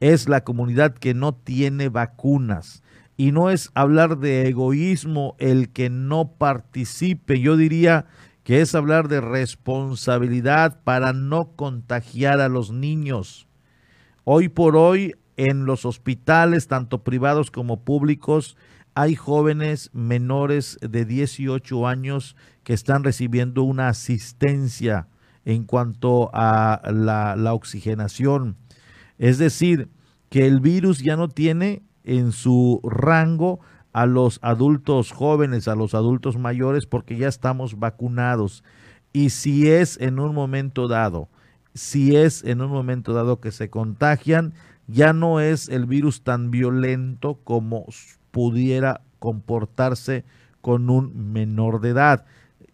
Speaker 1: es la comunidad que no tiene vacunas. Y no es hablar de egoísmo el que no participe. Yo diría que es hablar de responsabilidad para no contagiar a los niños. Hoy por hoy en los hospitales, tanto privados como públicos, hay jóvenes menores de 18 años que están recibiendo una asistencia en cuanto a la, la oxigenación. Es decir, que el virus ya no tiene en su rango a los adultos jóvenes, a los adultos mayores, porque ya estamos vacunados. Y si es en un momento dado, si es en un momento dado que se contagian, ya no es el virus tan violento como pudiera comportarse con un menor de edad.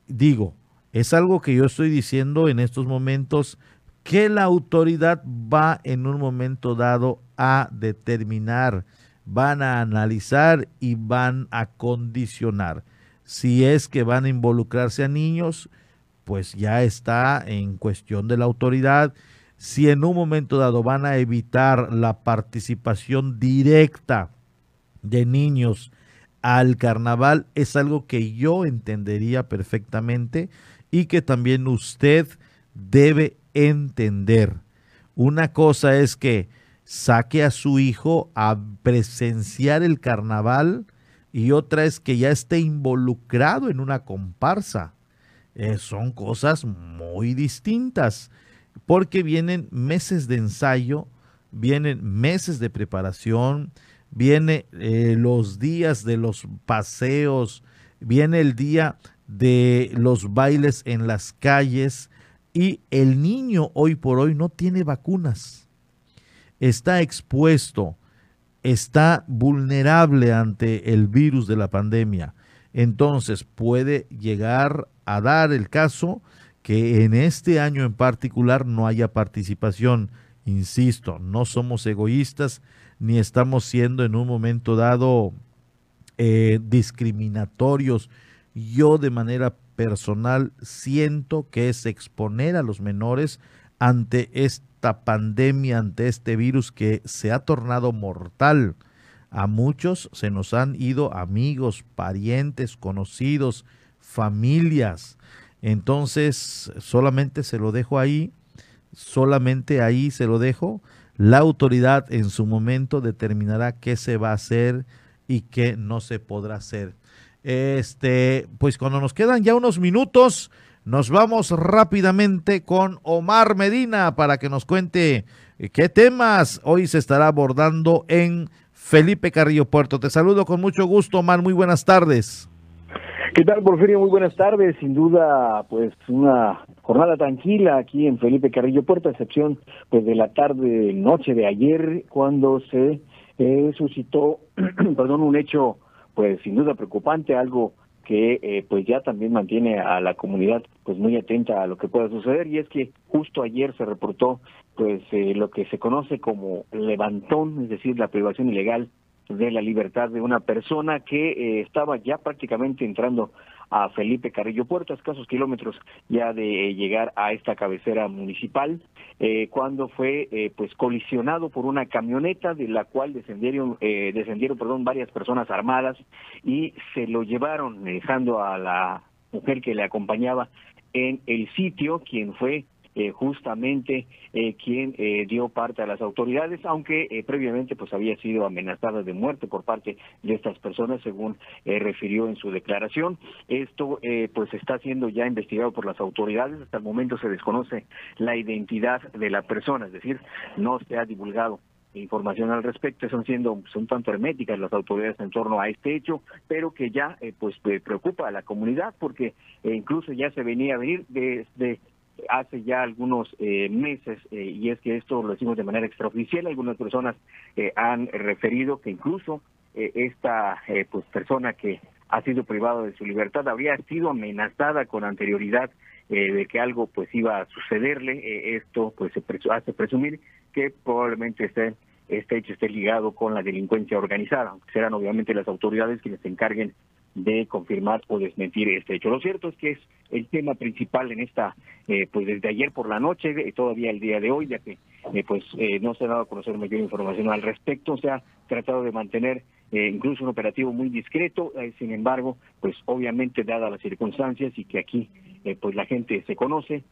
Speaker 1: Digo, es algo que yo estoy diciendo en estos momentos que la autoridad va en un momento dado a determinar van a analizar y van a condicionar. Si es que van a involucrarse a niños, pues ya está en cuestión de la autoridad. Si en un momento dado van a evitar la participación directa de niños al carnaval, es algo que yo entendería perfectamente y que también usted debe entender. Una cosa es que saque a su hijo a presenciar el carnaval y otra es que ya esté involucrado en una comparsa. Eh, son cosas muy distintas porque vienen meses de ensayo, vienen meses de preparación, viene eh, los días de los paseos, viene el día de los bailes en las calles y el niño hoy por hoy no tiene vacunas está expuesto, está vulnerable ante el virus de la pandemia. Entonces puede llegar a dar el caso que en este año en particular no haya participación. Insisto, no somos egoístas ni estamos siendo en un momento dado eh, discriminatorios. Yo de manera personal siento que es exponer a los menores ante este pandemia, ante este virus que se ha tornado mortal. A muchos se nos han ido amigos, parientes, conocidos, familias. Entonces, solamente se lo dejo ahí, solamente ahí se lo dejo. La autoridad en su momento determinará qué se va a hacer y qué no se podrá hacer. Este, pues cuando nos quedan ya unos minutos, nos vamos rápidamente con Omar Medina para que nos cuente eh, qué temas hoy se estará abordando en Felipe Carrillo Puerto. Te saludo con mucho gusto, Omar. Muy buenas tardes.
Speaker 12: ¿Qué tal, Porfirio? Muy buenas tardes. Sin duda, pues una jornada tranquila aquí en Felipe Carrillo Puerto, a excepción pues de la tarde, noche de ayer, cuando se eh, suscitó, *clears throat* perdón, un hecho pues sin duda preocupante, algo que eh, pues ya también mantiene a la comunidad pues muy atenta a lo que pueda suceder. Y es que justo ayer se reportó pues eh, lo que se conoce como levantón, es decir, la privación ilegal de la libertad de una persona que eh, estaba ya prácticamente entrando a Felipe Carrillo Puerto, a escasos kilómetros ya de llegar a esta cabecera municipal, eh, cuando fue eh, pues colisionado por una camioneta de la cual descendieron, eh, descendieron perdón, varias personas armadas y se lo llevaron dejando a la mujer que le acompañaba en el sitio, quien fue eh, justamente eh, quien eh, dio parte a las autoridades, aunque previamente pues había sido amenazada de muerte por parte de estas personas, según refirió en su declaración. Esto pues está siendo ya investigado por las autoridades. Hasta el momento se desconoce la identidad de la persona, es decir, no se ha divulgado información al respecto, son siendo son tanto herméticas las autoridades en torno a este hecho, pero que ya pues preocupa a la comunidad porque incluso ya se venía a venir desde hace ya algunos eh, meses, eh, y es que esto lo decimos de manera extraoficial, algunas personas eh, han referido que incluso esta pues persona que ha sido privada de su libertad habría sido amenazada con anterioridad de que algo pues iba a sucederle, esto pues se hace presumir que probablemente este, este hecho esté ligado con la delincuencia organizada, serán obviamente las autoridades quienes se encarguen de confirmar o desmentir este hecho. Lo cierto es que es el tema principal en esta, eh, pues desde ayer por la noche, y todavía el día de hoy, ya que eh, pues eh, no se ha dado a conocer mayor información al respecto, se ha tratado de mantener eh, incluso un operativo muy discreto, eh, sin embargo, pues obviamente dadas las circunstancias y que aquí eh, pues la gente se conoce,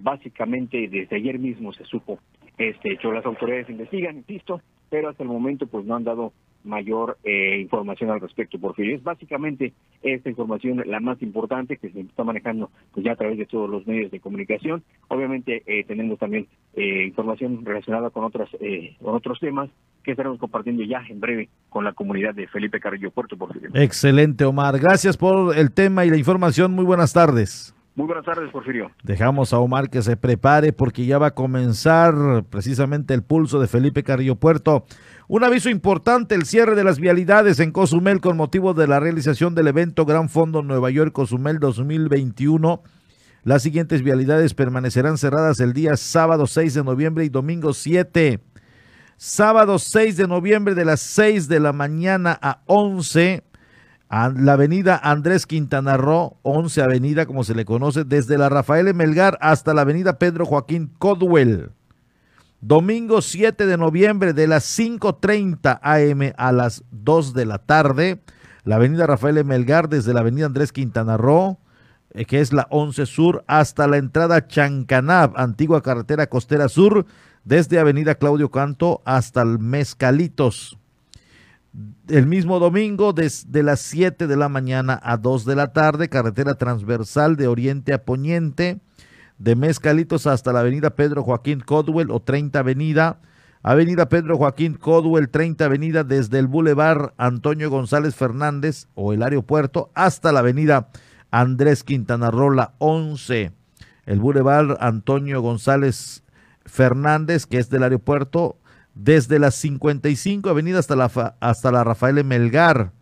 Speaker 12: básicamente desde ayer mismo se supo este hecho. Las autoridades investigan, insisto, pero hasta el momento pues no han dado mayor información al respecto, porque es básicamente esta información la más importante que se está manejando pues ya a través de todos los medios de comunicación. Obviamente tenemos también información relacionada con otras con otros temas que estaremos compartiendo ya en breve con la comunidad de Felipe Carrillo Puerto Porfirio.
Speaker 1: Excelente, Omar. Gracias por el tema y la información. Muy buenas tardes.
Speaker 12: Muy buenas tardes, Porfirio.
Speaker 1: Dejamos a Omar que se prepare porque ya va a comenzar precisamente el pulso de Felipe Carrillo Puerto. Un aviso importante, el cierre de las vialidades en Cozumel con motivo de la realización del evento Gran Fondo Nueva York Cozumel 2021. Las siguientes vialidades permanecerán cerradas el día sábado 6 de noviembre y domingo 7 sábado 6 de noviembre de las 6 de la mañana a 11, a la avenida Andrés Quintana Roo, 11 avenida como se le conoce, desde la Rafael Melgar hasta la avenida Pedro Joaquín Codwell. Domingo 7 de noviembre de las 5.30 am a las 2 de la tarde, la avenida Rafael Melgar desde la avenida Andrés Quintana Roo, eh, que es la 11 Sur, hasta la entrada Chancanab, antigua carretera costera sur, desde Avenida Claudio Canto hasta el Mezcalitos. El mismo domingo, desde las 7 de la mañana a 2 de la tarde, carretera transversal de oriente a poniente, de Mezcalitos hasta la avenida Pedro Joaquín Codwell o 30 Avenida, Avenida Pedro Joaquín Codwell, 30 Avenida, desde el Boulevard Antonio González Fernández o el aeropuerto hasta la avenida Andrés Quintana Rola 11. El Boulevard Antonio González Fernández, que es del aeropuerto, desde las 55 Avenida hasta la, hasta la Rafael Melgar.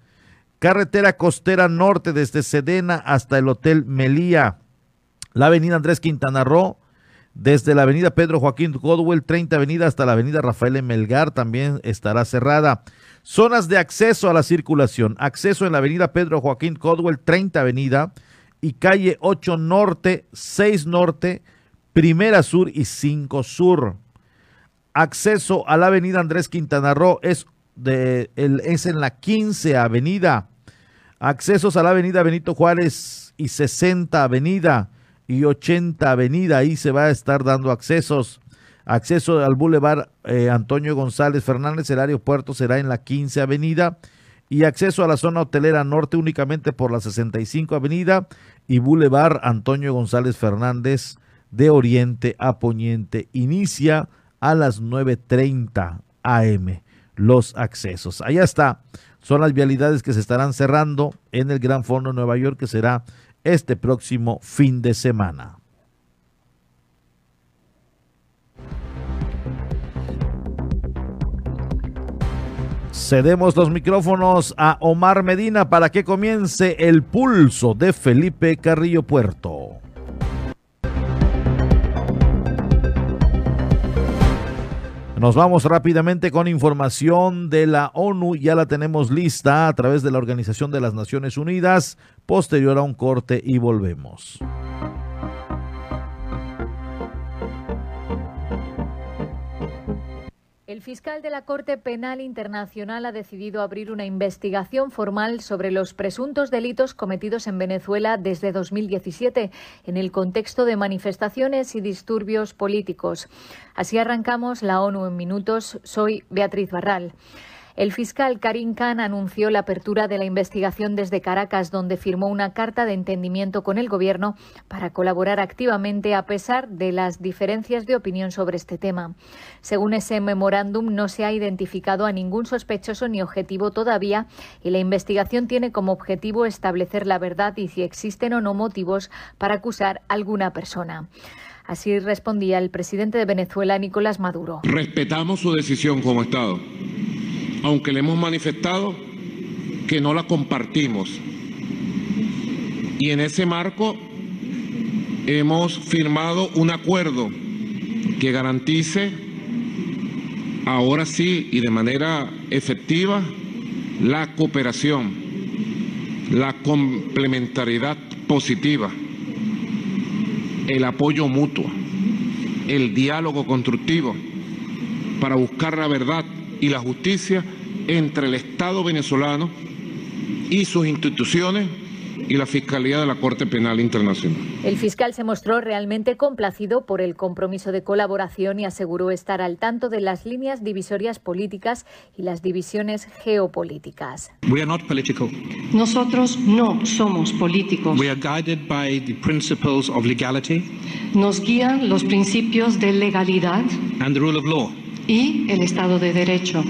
Speaker 1: Carretera Costera Norte desde Sedena hasta el Hotel Melía. La Avenida Andrés Quintana Roo, desde la Avenida Pedro Joaquín Godwell, 30 Avenida hasta la Avenida Rafael Melgar también estará cerrada. Zonas de acceso a la circulación. Acceso en la Avenida Pedro Joaquín Codwell, 30 Avenida y calle 8 Norte, 6 Norte, Primera Sur y 5 Sur. Acceso a la avenida Andrés Quintana Roo es, de, el, es en la 15 Avenida. Accesos a la avenida Benito Juárez y 60 Avenida y 80 Avenida. Ahí se va a estar dando accesos. Acceso al Boulevard eh, Antonio González Fernández, el aeropuerto será en la 15 Avenida. Y acceso a la zona hotelera norte únicamente por la 65 Avenida y Boulevard Antonio González Fernández de oriente a poniente. Inicia a las 9.30 am los accesos. Allá está. Son las vialidades que se estarán cerrando en el Gran Fondo Nueva York que será este próximo fin de semana. Cedemos los micrófonos a Omar Medina para que comience el pulso de Felipe Carrillo Puerto. Nos vamos rápidamente con información de la ONU. Ya la tenemos lista a través de la Organización de las Naciones Unidas. Posterior a un corte y volvemos.
Speaker 13: El fiscal de la Corte Penal Internacional ha decidido abrir una investigación formal sobre los presuntos delitos cometidos en Venezuela desde 2017 en el contexto de manifestaciones y disturbios políticos. Así arrancamos la ONU en minutos. Soy Beatriz Barral. El fiscal Karim Khan anunció la apertura de la investigación desde Caracas, donde firmó una carta de entendimiento con el Gobierno para colaborar activamente a pesar de las diferencias de opinión sobre este tema. Según ese memorándum, no se ha identificado a ningún sospechoso ni objetivo todavía y la investigación tiene como objetivo establecer la verdad y si existen o no motivos para acusar a alguna persona. Así respondía el presidente de Venezuela, Nicolás Maduro.
Speaker 14: Respetamos su decisión como Estado aunque le hemos manifestado que no la compartimos. Y en ese marco hemos firmado un acuerdo que garantice ahora sí y de manera efectiva la cooperación, la complementariedad positiva, el apoyo mutuo, el diálogo constructivo para buscar la verdad y la justicia entre el Estado venezolano y sus instituciones y la Fiscalía de la Corte Penal Internacional.
Speaker 13: El fiscal se mostró realmente complacido por el compromiso de colaboración y aseguró estar al tanto de las líneas divisorias políticas y las divisiones geopolíticas.
Speaker 15: Nosotros no somos políticos. Nos guían los principios de legalidad y el Estado de Derecho.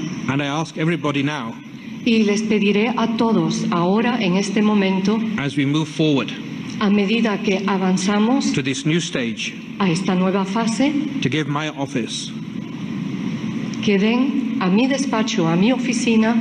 Speaker 15: Y les pediré a todos ahora, en este momento, a medida que avanzamos a esta nueva fase, que den a mi despacho, a mi oficina,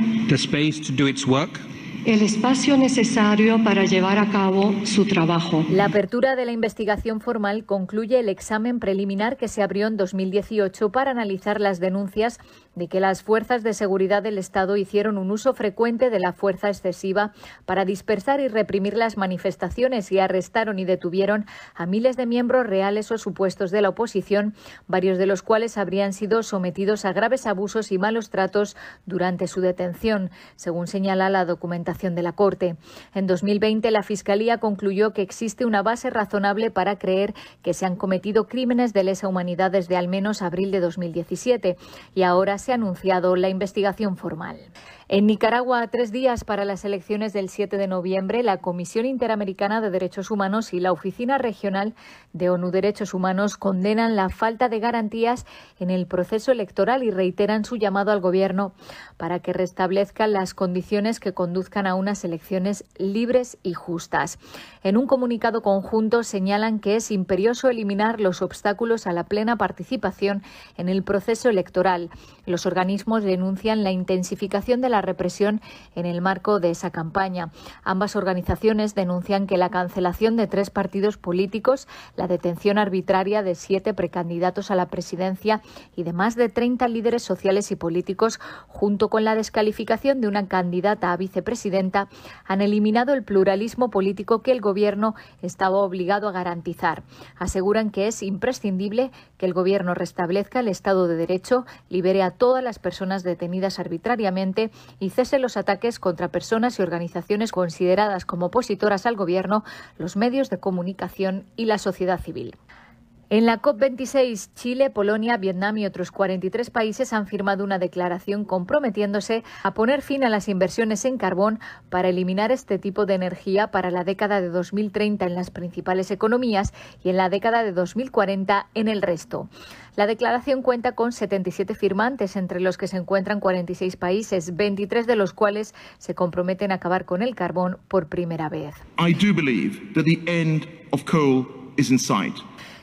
Speaker 15: el espacio necesario para llevar a cabo su trabajo.
Speaker 13: La apertura de la investigación formal concluye el examen preliminar que se abrió en 2018 para analizar las denuncias de que las fuerzas de seguridad del Estado hicieron un uso frecuente de la fuerza excesiva para dispersar y reprimir las manifestaciones y arrestaron y detuvieron a miles de miembros reales o supuestos de la oposición, varios de los cuales habrían sido sometidos a graves abusos y malos tratos durante su detención, según señala la documentación de la Corte. En 2020, la Fiscalía concluyó que existe una base razonable para creer que se han cometido crímenes de lesa humanidad desde al menos abril de 2017 y ahora se ha anunciado la investigación formal. En Nicaragua, tres días para las elecciones del 7 de noviembre, la Comisión Interamericana de Derechos Humanos y la Oficina Regional de ONU Derechos Humanos condenan la falta de garantías en el proceso electoral y reiteran su llamado al Gobierno para que restablezca las condiciones que conduzcan a unas elecciones libres y justas. En un comunicado conjunto señalan que es imperioso eliminar los obstáculos a la plena participación en el proceso electoral. Los organismos denuncian la intensificación de la represión en el marco de esa campaña. Ambas organizaciones denuncian que la cancelación de tres partidos políticos, la detención arbitraria de siete precandidatos a la presidencia y de más de 30 líderes sociales y políticos, junto con la descalificación de una candidata a vicepresidenta, han eliminado el pluralismo político que el Gobierno estaba obligado a garantizar. Aseguran que es imprescindible que el Gobierno restablezca el Estado de Derecho, libere a todas las personas detenidas arbitrariamente y cese los ataques contra personas y organizaciones consideradas como opositoras al Gobierno, los medios de comunicación y la sociedad civil. En la COP26, Chile, Polonia, Vietnam y otros 43 países han firmado una declaración comprometiéndose a poner fin a las inversiones en carbón para eliminar este tipo de energía para la década de 2030 en las principales economías y en la década de 2040 en el resto. La declaración cuenta con 77 firmantes, entre los que se encuentran 46 países, 23 de los cuales se comprometen a acabar con el carbón por primera vez.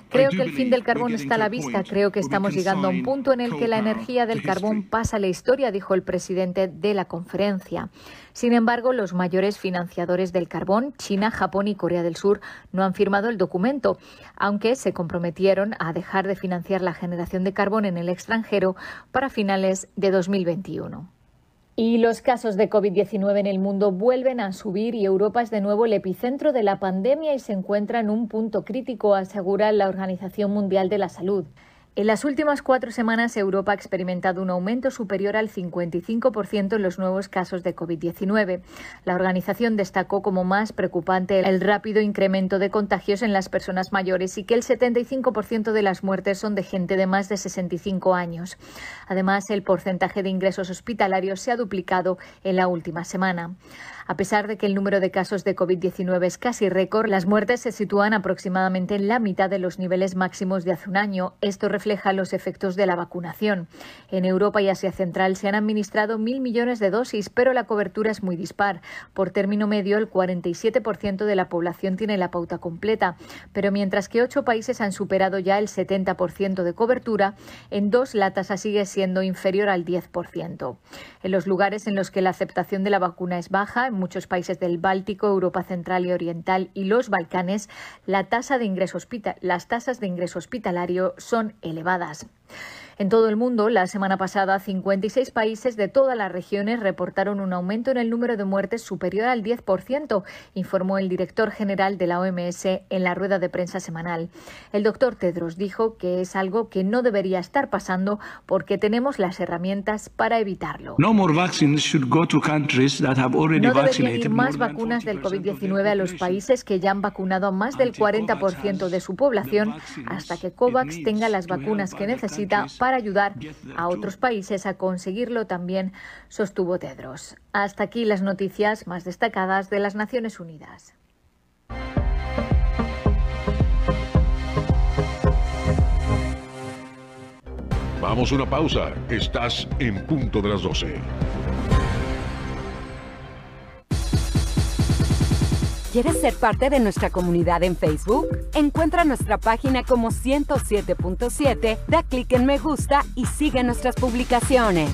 Speaker 13: Creo que el fin del carbón está a la vista. Creo que estamos llegando a un punto en el que la energía del carbón pasa a la historia, dijo el presidente de la conferencia. Sin embargo, los mayores financiadores del carbón, China, Japón y Corea del Sur, no han firmado el documento, aunque se comprometieron a dejar de financiar la generación de carbón en el extranjero para finales de 2021. Y los casos de COVID-19 en el mundo vuelven a subir y Europa es de nuevo el epicentro de la pandemia y se encuentra en un punto crítico, asegura la Organización Mundial de la Salud. En las últimas cuatro semanas, Europa ha experimentado un aumento superior al 55% en los nuevos casos de COVID-19. La organización destacó como más preocupante el rápido incremento de contagios en las personas mayores y que el 75% de las muertes son de gente de más de 65 años. Además, el porcentaje de ingresos hospitalarios se ha duplicado en la última semana. A pesar de que el número de casos de COVID-19 es casi récord, las muertes se sitúan aproximadamente en la mitad de los niveles máximos de hace un año. Esto refleja los efectos de la vacunación. En Europa y Asia Central se han administrado mil millones de dosis, pero la cobertura es muy dispar. Por término medio, el 47% de la población tiene la pauta completa, pero mientras que ocho países han superado ya el 70% de cobertura, en dos la tasa sigue siendo inferior al 10%. En los lugares en los que la aceptación de la vacuna es baja, muchos países del Báltico, Europa Central y Oriental y los Balcanes, la tasa de ingreso las tasas de ingreso hospitalario son elevadas. En todo el mundo, la semana pasada, 56 países de todas las regiones reportaron un aumento en el número de muertes superior al 10%, informó el director general de la OMS en la rueda de prensa semanal. El doctor Tedros dijo que es algo que no debería estar pasando porque tenemos las herramientas para evitarlo.
Speaker 16: No, more go to that have
Speaker 13: no deberían ir más vacunas del COVID-19 a los países que ya han vacunado a más del 40% de su población hasta que COVAX tenga las vacunas que necesita para ayudar a otros países a conseguirlo también, sostuvo Tedros. Hasta aquí las noticias más destacadas de las Naciones Unidas.
Speaker 7: Vamos a una pausa. Estás en punto de las 12.
Speaker 8: ¿Quieres ser parte de nuestra comunidad en Facebook? Encuentra nuestra página como 107.7, da clic en me gusta y sigue nuestras publicaciones.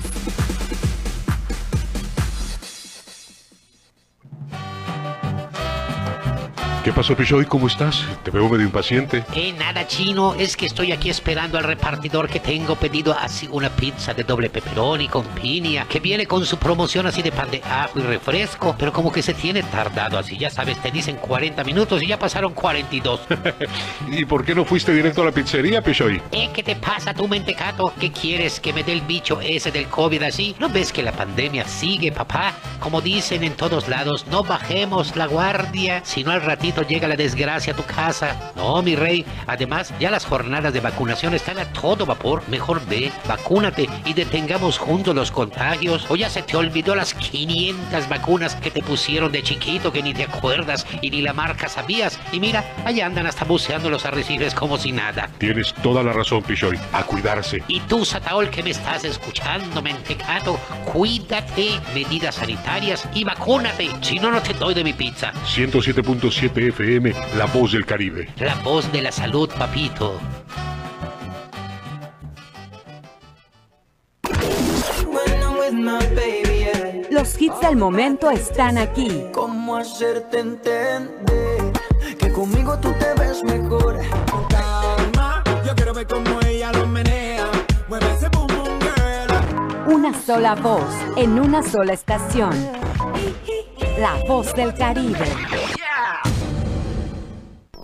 Speaker 7: ¿Qué pasó, Pichoy? ¿Cómo estás? Te veo medio impaciente.
Speaker 17: Eh, nada, chino. Es que estoy aquí esperando al repartidor que tengo pedido así una pizza de doble pepperoni con piña, que viene con su promoción así de pan de ajo y refresco, pero como que se tiene tardado así, ya sabes, te dicen 40 minutos y ya pasaron 42. *laughs*
Speaker 7: ¿Y por qué no fuiste directo a la pizzería, Pichoy?
Speaker 17: Eh, ¿qué te pasa tú, mentecato? ¿Qué quieres? ¿Que me dé el bicho ese del COVID así? ¿No ves que la pandemia sigue, papá? Como dicen en todos lados, no bajemos la guardia, sino al ratito llega la desgracia a tu casa. No, mi rey. Además, ya las jornadas de vacunación están a todo vapor. Mejor ve, vacúnate y detengamos juntos los contagios. O ya se te olvidó las 500 vacunas que te pusieron de chiquito que ni te acuerdas y ni la marca sabías. Y mira, allá andan hasta buceando los arrecifes como si nada.
Speaker 7: Tienes toda la razón, Pichoy. A cuidarse.
Speaker 17: Y tú, Sataol, que me estás escuchando, mentecato, cuídate, medidas sanitarias y vacúnate. Si no, no te doy de mi pizza.
Speaker 7: 107.7 FM, La Voz del Caribe.
Speaker 17: La voz de la salud, papito.
Speaker 8: Los hits del momento están aquí.
Speaker 18: ¿Cómo hacerte entender que conmigo tú te ves mejor? Calma, yo quiero ver cómo ella lo menea. Mueve ese boom boom girl.
Speaker 8: Una sola voz en una sola estación. La Voz del Caribe.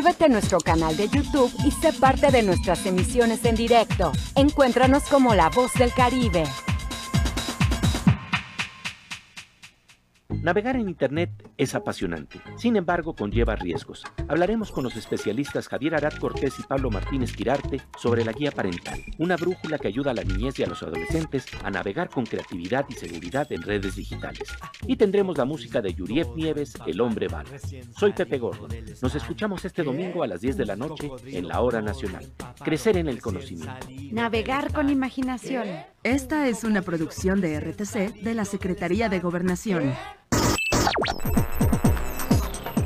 Speaker 8: Suscríbete a nuestro canal de YouTube y sé parte de nuestras emisiones en directo. Encuéntranos como La Voz del Caribe.
Speaker 19: Navegar en Internet es apasionante, sin embargo conlleva riesgos. Hablaremos con los especialistas Javier Arad Cortés y Pablo Martínez Quirarte sobre la guía parental, una brújula que ayuda a la niñez y a los adolescentes a navegar con creatividad y seguridad en redes digitales. Y tendremos la música de Yuriev Nieves, El Hombre Bala. Soy Pepe Gordon. Nos escuchamos este domingo a las 10 de la noche en la Hora Nacional. Crecer en el conocimiento.
Speaker 20: Navegar con imaginación. Esta es una producción de RTC de la Secretaría de Gobernación.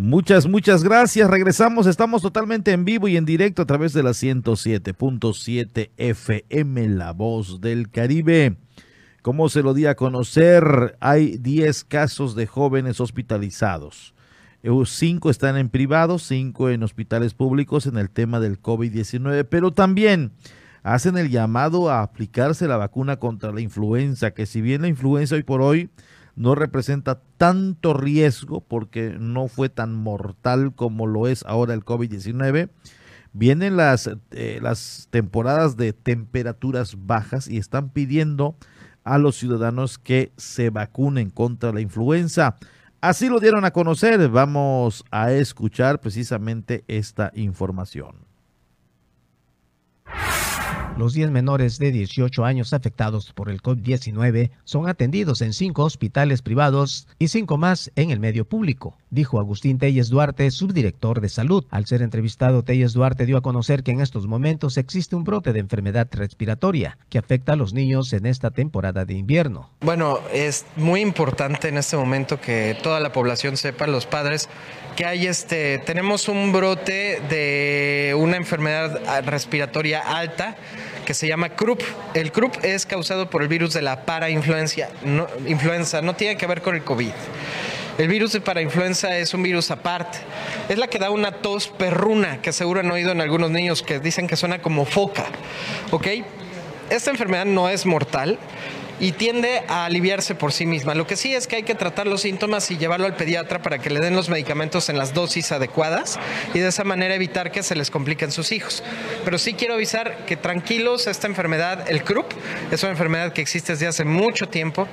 Speaker 1: Muchas, muchas gracias. Regresamos. Estamos totalmente en vivo y en directo a través de la 107.7 FM, La Voz del Caribe. Como se lo di a conocer, hay 10 casos de jóvenes hospitalizados. 5 están en privados, 5 en hospitales públicos en el tema del COVID-19, pero también hacen el llamado a aplicarse la vacuna contra la influenza, que si bien la influenza hoy por hoy no representa tanto riesgo porque no fue tan mortal como lo es ahora el COVID-19. Vienen las, eh, las temporadas de temperaturas bajas y están pidiendo a los ciudadanos que se vacunen contra la influenza. Así lo dieron a conocer. Vamos a escuchar precisamente esta información.
Speaker 21: Los 10 menores de 18 años afectados por el COVID-19 son atendidos en cinco hospitales privados y cinco más en el medio público, dijo Agustín Telles Duarte, subdirector de salud. Al ser entrevistado, Telles Duarte dio a conocer que en estos momentos existe un brote de enfermedad respiratoria que afecta a los niños en esta temporada de invierno.
Speaker 22: Bueno, es muy importante en este momento que toda la población sepa, los padres, que hay este, tenemos un brote de una enfermedad respiratoria alta que se llama CRUP. El CRUP es causado por el virus de la parainfluencia, no, influenza, no tiene que ver con el COVID. El virus de parainfluenza es un virus aparte. Es la que da una tos perruna, que seguro han oído en algunos niños que dicen que suena como foca. ¿Ok? Esta enfermedad no es mortal, y tiende a aliviarse por sí misma. Lo que sí es que hay que tratar los síntomas y llevarlo al pediatra para que le den los medicamentos en las dosis adecuadas y de esa manera evitar que se les compliquen sus hijos. Pero sí quiero avisar que tranquilos, esta enfermedad, el CRUP, es una enfermedad que existe desde hace mucho tiempo,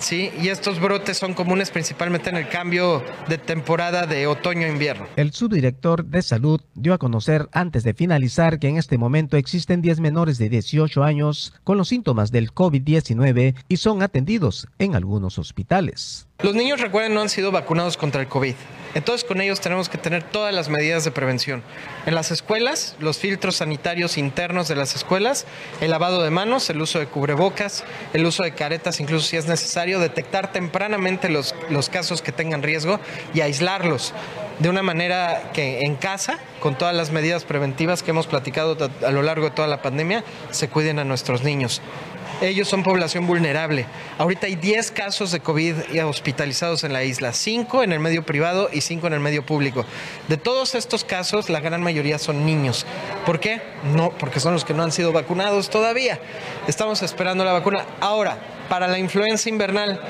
Speaker 22: ¿sí? Y estos brotes son comunes principalmente en el cambio de temporada de otoño-invierno.
Speaker 21: El subdirector de salud dio a conocer antes de finalizar que en este momento existen 10 menores de 18 años con los síntomas del COVID-19 y son atendidos en algunos hospitales.
Speaker 22: Los niños, recuerden, no han sido vacunados contra el COVID. Entonces con ellos tenemos que tener todas las medidas de prevención. En las escuelas, los filtros sanitarios internos de las escuelas, el lavado de manos, el uso de cubrebocas, el uso de caretas, incluso si es necesario, detectar tempranamente los, los casos que tengan riesgo y aislarlos de una manera que en casa, con todas las medidas preventivas que hemos platicado a lo largo de toda la pandemia, se cuiden a nuestros niños ellos son población vulnerable. Ahorita hay 10 casos de COVID hospitalizados en la isla, 5 en el medio privado y 5 en el medio público. De todos estos casos, la gran mayoría son niños. ¿Por qué? No, porque son los que no han sido vacunados todavía. Estamos esperando la vacuna. Ahora, para la influenza invernal,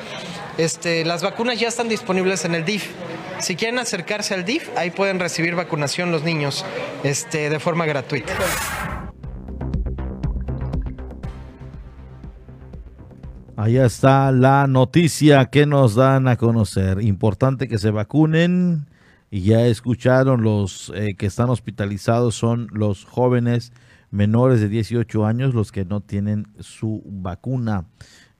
Speaker 22: este, las vacunas ya están disponibles en el DIF. Si quieren acercarse al DIF, ahí pueden recibir vacunación los niños este, de forma gratuita.
Speaker 1: Allá está la noticia que nos dan a conocer. Importante que se vacunen. Y ya escucharon los eh, que están hospitalizados son los jóvenes menores de 18 años, los que no tienen su vacuna.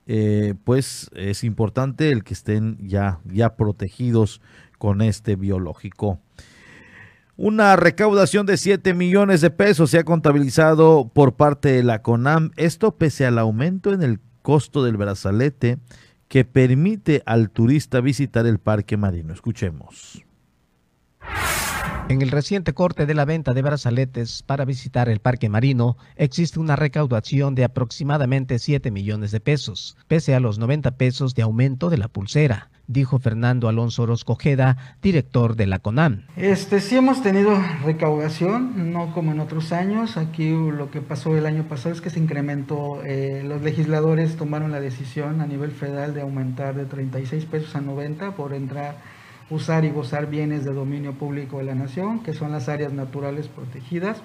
Speaker 1: Eh, pues es importante el que estén ya, ya protegidos con este biológico. Una recaudación de 7 millones de pesos se ha contabilizado por parte de la CONAM. Esto pese al aumento en el costo del brazalete que permite al turista visitar el parque marino. Escuchemos.
Speaker 21: En el reciente corte de la venta de brazaletes para visitar el parque marino, existe una recaudación de aproximadamente 7 millones de pesos, pese a los 90 pesos de aumento de la pulsera dijo Fernando Alonso Orozcojeda, director de la CONAM.
Speaker 23: Este, sí hemos tenido recaudación, no como en otros años. Aquí lo que pasó el año pasado es que se incrementó, eh, los legisladores tomaron la decisión a nivel federal de aumentar de 36 pesos a 90 por entrar, usar y gozar bienes de dominio público de la nación, que son las áreas naturales protegidas.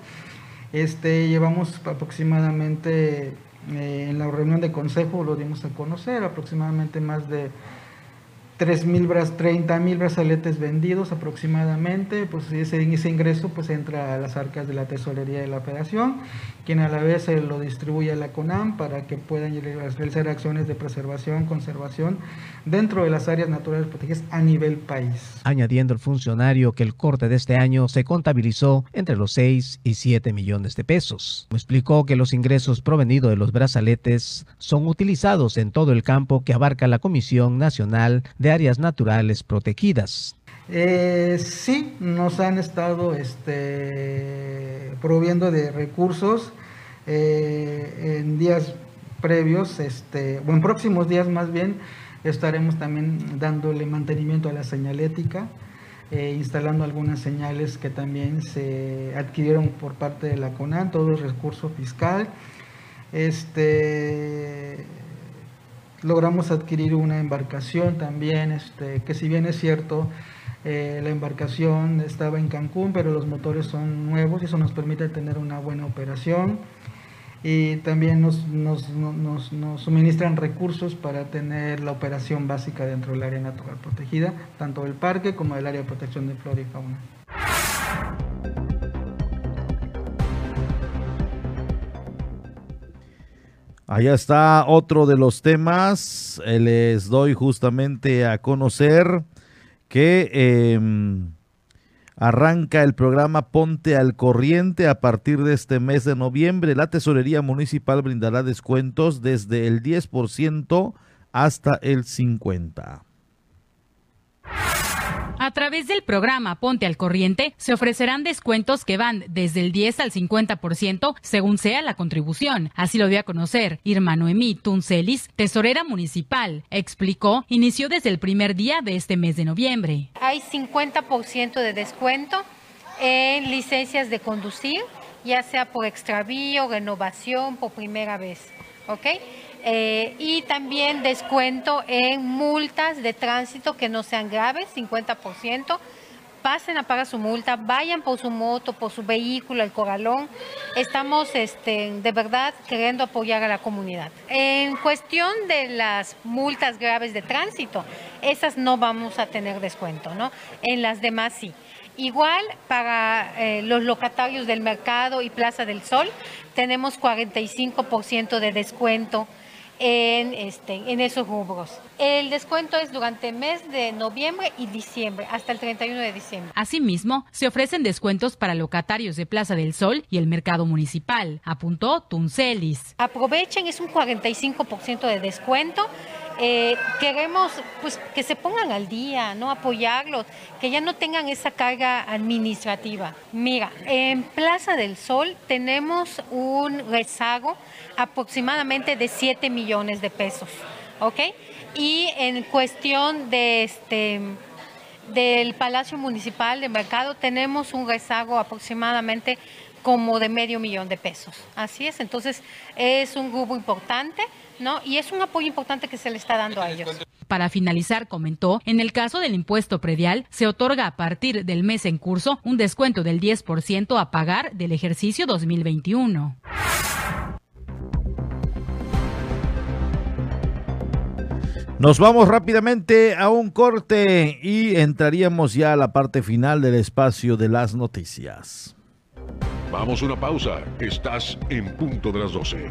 Speaker 23: Este, llevamos aproximadamente, eh, en la reunión de consejo lo dimos a conocer, aproximadamente más de 3 mil, 30 mil brazaletes vendidos aproximadamente, pues ese, ese ingreso pues entra a las arcas de la tesorería de la federación, quien a la vez se lo distribuye a la CONAM para que puedan realizar acciones de preservación, conservación dentro de las áreas naturales protegidas a nivel país.
Speaker 21: Añadiendo el funcionario que el corte de este año se contabilizó entre los 6 y 7 millones de pesos. Explicó que los ingresos provenidos de los brazaletes son utilizados en todo el campo que abarca la Comisión Nacional de áreas naturales protegidas.
Speaker 23: Eh, sí, nos han estado este, proviendo de recursos eh, en días previos, este, o en próximos días más bien, estaremos también dándole mantenimiento a la señalética, eh, instalando algunas señales que también se adquirieron por parte de la CONAN, todo el recurso fiscal. Este, logramos adquirir una embarcación también, este, que si bien es cierto, eh, la embarcación estaba en Cancún, pero los motores son nuevos y eso nos permite tener una buena operación. y también nos, nos, nos, nos, suministran recursos para tener la operación básica dentro del área natural protegida, tanto del parque como del área de protección de flora y fauna.
Speaker 1: Allá está otro de los temas. Eh, les doy justamente a conocer que em, arranca el programa Ponte al Corriente a partir de este mes de noviembre. La Tesorería Municipal brindará descuentos desde el 10% hasta el 50%.
Speaker 2: A través del programa Ponte al Corriente se ofrecerán descuentos que van desde el 10 al 50% según sea la contribución. Así lo dio a conocer Irma Noemí Tuncelis, tesorera municipal. Explicó, inició desde el primer día de este mes de noviembre.
Speaker 24: Hay 50% de descuento en licencias de conducir, ya sea por extravío, renovación, por primera vez. ¿Ok? Eh, y también descuento en multas de tránsito que no sean graves, 50%. Pasen a pagar su multa, vayan por su moto, por su vehículo, el corralón. Estamos este, de verdad queriendo apoyar a la comunidad. En cuestión de las multas graves de tránsito, esas no vamos a tener descuento, ¿no? En las demás sí. Igual para eh, los locatarios del mercado y Plaza del Sol, tenemos 45% de descuento en, este, en esos rubros. El descuento es durante el mes de noviembre y diciembre, hasta el 31 de diciembre.
Speaker 2: Asimismo, se ofrecen descuentos para locatarios de Plaza del Sol y el mercado municipal, apuntó Tuncelis.
Speaker 24: Aprovechen, es un 45% de descuento eh, queremos pues que se pongan al día, ¿no? Apoyarlos, que ya no tengan esa carga administrativa. Mira, en Plaza del Sol tenemos un rezago aproximadamente de 7 millones de pesos, ¿ok? Y en cuestión de este del Palacio Municipal de Mercado tenemos un rezago aproximadamente como de medio millón de pesos. Así es, entonces es un grupo importante. ¿No? Y es un apoyo importante que se le está dando a ellos.
Speaker 2: Para finalizar, comentó, en el caso del impuesto predial, se otorga a partir del mes en curso un descuento del 10% a pagar del ejercicio 2021.
Speaker 1: Nos vamos rápidamente a un corte y entraríamos ya a la parte final del espacio de las noticias.
Speaker 25: Vamos a una pausa. Estás en punto de las 12.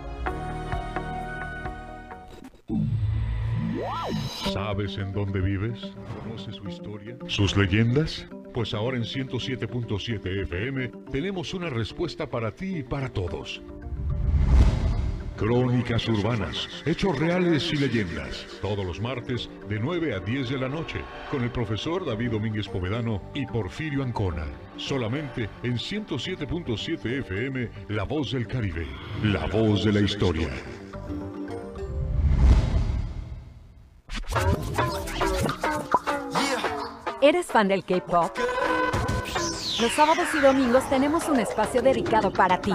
Speaker 25: ¿Sabes en dónde vives? ¿Conoces su historia? ¿Sus leyendas? Pues ahora en 107.7 FM tenemos una respuesta para ti y para todos. Crónicas urbanas, hechos reales y leyendas. Todos los martes de 9 a 10 de la noche con el profesor David Domínguez Povedano y Porfirio Ancona. Solamente en 107.7 FM, La Voz del Caribe, la voz de la historia.
Speaker 8: ¿Eres fan del K-Pop? Los sábados y domingos tenemos un espacio dedicado para ti.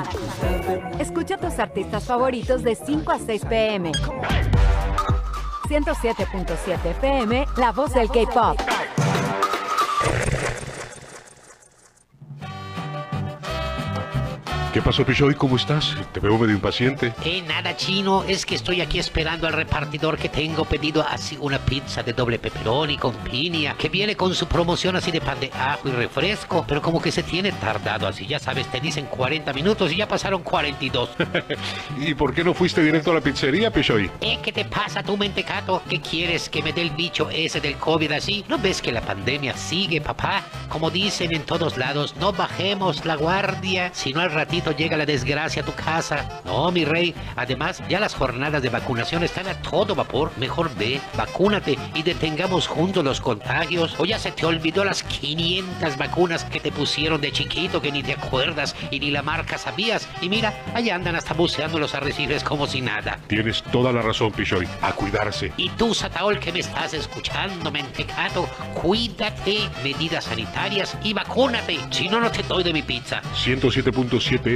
Speaker 8: Escucha a tus artistas favoritos de 5 a 6 pm. 107.7 FM, La Voz del K-Pop.
Speaker 25: ¿Qué pasó, Pichoy? ¿Cómo estás? Te veo medio impaciente.
Speaker 17: Eh, nada, chino. Es que estoy aquí esperando al repartidor que tengo pedido así una pizza de doble pepperoni con piña, que viene con su promoción así de pan de ajo y refresco, pero como que se tiene tardado así, ya sabes, te dicen 40 minutos y ya pasaron 42. *laughs*
Speaker 25: ¿Y por qué no fuiste directo a la pizzería, Pichoy?
Speaker 17: Eh, ¿qué te pasa tú, mentecato? ¿Qué quieres? ¿Que me dé el bicho ese del COVID así? ¿No ves que la pandemia sigue, papá? Como dicen en todos lados, no bajemos la guardia, si no al ratito llega la desgracia a tu casa. No, mi rey. Además, ya las jornadas de vacunación están a todo vapor. Mejor ve, vacúnate y detengamos juntos los contagios. O ya se te olvidó las 500 vacunas que te pusieron de chiquito que ni te acuerdas y ni la marca sabías. Y mira, allá andan hasta buceando los arrecifes como si nada.
Speaker 25: Tienes toda la razón, Pichoy. A cuidarse.
Speaker 17: Y tú, Sataol, que me estás escuchando, mentecato, cuídate, medidas sanitarias y vacúnate. Si no, no te doy de mi pizza.
Speaker 25: 107.7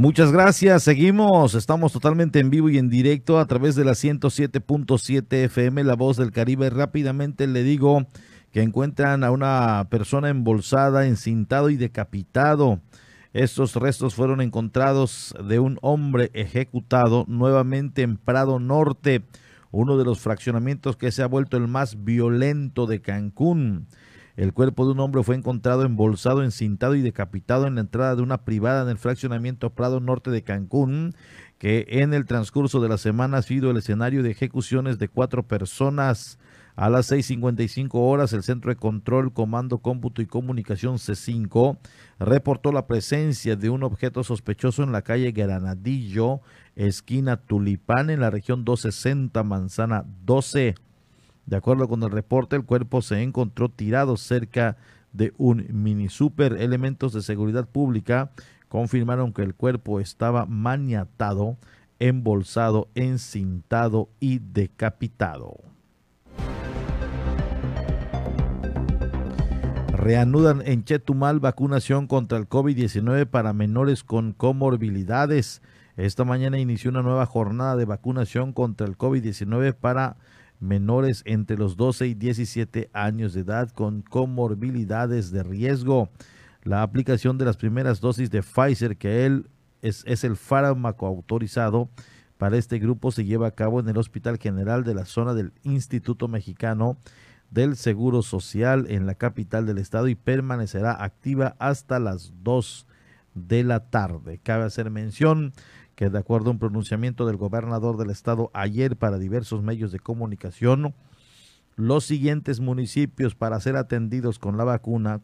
Speaker 1: Muchas gracias, seguimos, estamos totalmente en vivo y en directo a través de la 107.7 FM, La Voz del Caribe. Rápidamente le digo que encuentran a una persona embolsada, encintado y decapitado. Estos restos fueron encontrados de un hombre ejecutado nuevamente en Prado Norte, uno de los fraccionamientos que se ha vuelto el más violento de Cancún. El cuerpo de un hombre fue encontrado embolsado, encintado y decapitado en la entrada de una privada en el fraccionamiento Prado Norte de Cancún, que en el transcurso de la semana ha sido el escenario de ejecuciones de cuatro personas. A las 6.55 horas, el Centro de Control, Comando, Cómputo y Comunicación C5 reportó la presencia de un objeto sospechoso en la calle Granadillo, esquina Tulipán, en la región 260, Manzana 12. De acuerdo con el reporte, el cuerpo se encontró tirado cerca de un mini super. Elementos de seguridad pública confirmaron que el cuerpo estaba maniatado, embolsado, encintado y decapitado. Reanudan en Chetumal vacunación contra el COVID-19 para menores con comorbilidades. Esta mañana inició una nueva jornada de vacunación contra el COVID-19 para menores entre los 12 y 17 años de edad con comorbilidades de riesgo. La aplicación de las primeras dosis de Pfizer, que él es, es el fármaco autorizado para este grupo, se lleva a cabo en el Hospital General de la zona del Instituto Mexicano del Seguro Social en la capital del estado y permanecerá activa hasta las 2 de la tarde. Cabe hacer mención que de acuerdo a un pronunciamiento del gobernador del estado ayer para diversos medios de comunicación, los siguientes municipios para ser atendidos con la vacuna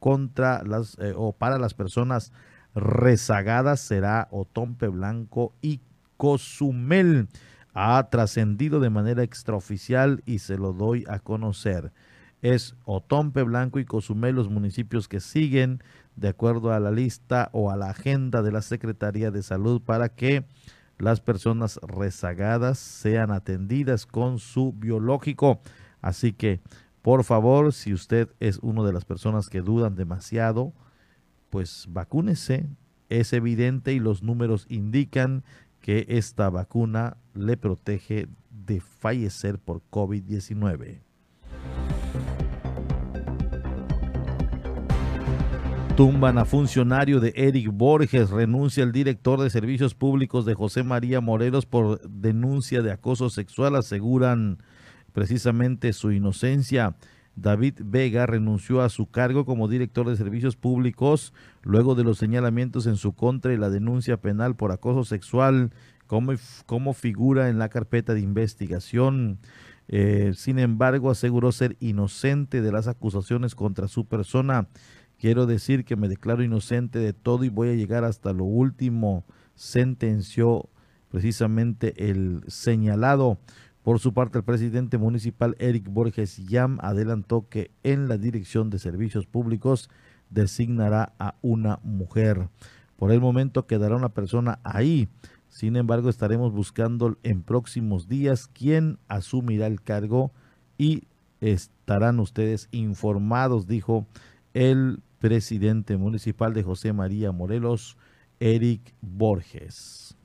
Speaker 1: contra las eh, o para las personas rezagadas será Otompe Blanco y Cozumel. Ha trascendido de manera extraoficial y se lo doy a conocer. Es Otompe Blanco y Cozumel los municipios que siguen de acuerdo a la lista o a la agenda de la Secretaría de Salud para que las personas rezagadas sean atendidas con su biológico. Así que, por favor, si usted es una de las personas que dudan demasiado, pues vacúnese. Es evidente y los números indican que esta vacuna le protege de fallecer por COVID-19. Tumban a funcionario de Eric Borges, renuncia el director de servicios públicos de José María Morelos por denuncia de acoso sexual, aseguran precisamente su inocencia. David Vega renunció a su cargo como director de servicios públicos luego de los señalamientos en su contra y la denuncia penal por acoso sexual como, como figura en la carpeta de investigación. Eh, sin embargo, aseguró ser inocente de las acusaciones contra su persona. Quiero decir que me declaro inocente de todo y voy a llegar hasta lo último, sentenció precisamente el señalado. Por su parte, el presidente municipal Eric Borges Yam adelantó que en la Dirección de Servicios Públicos designará a una mujer. Por el momento quedará una persona ahí. Sin embargo, estaremos buscando en próximos días quién asumirá el cargo y estarán ustedes informados, dijo el presidente municipal de José María Morelos, Eric Borges.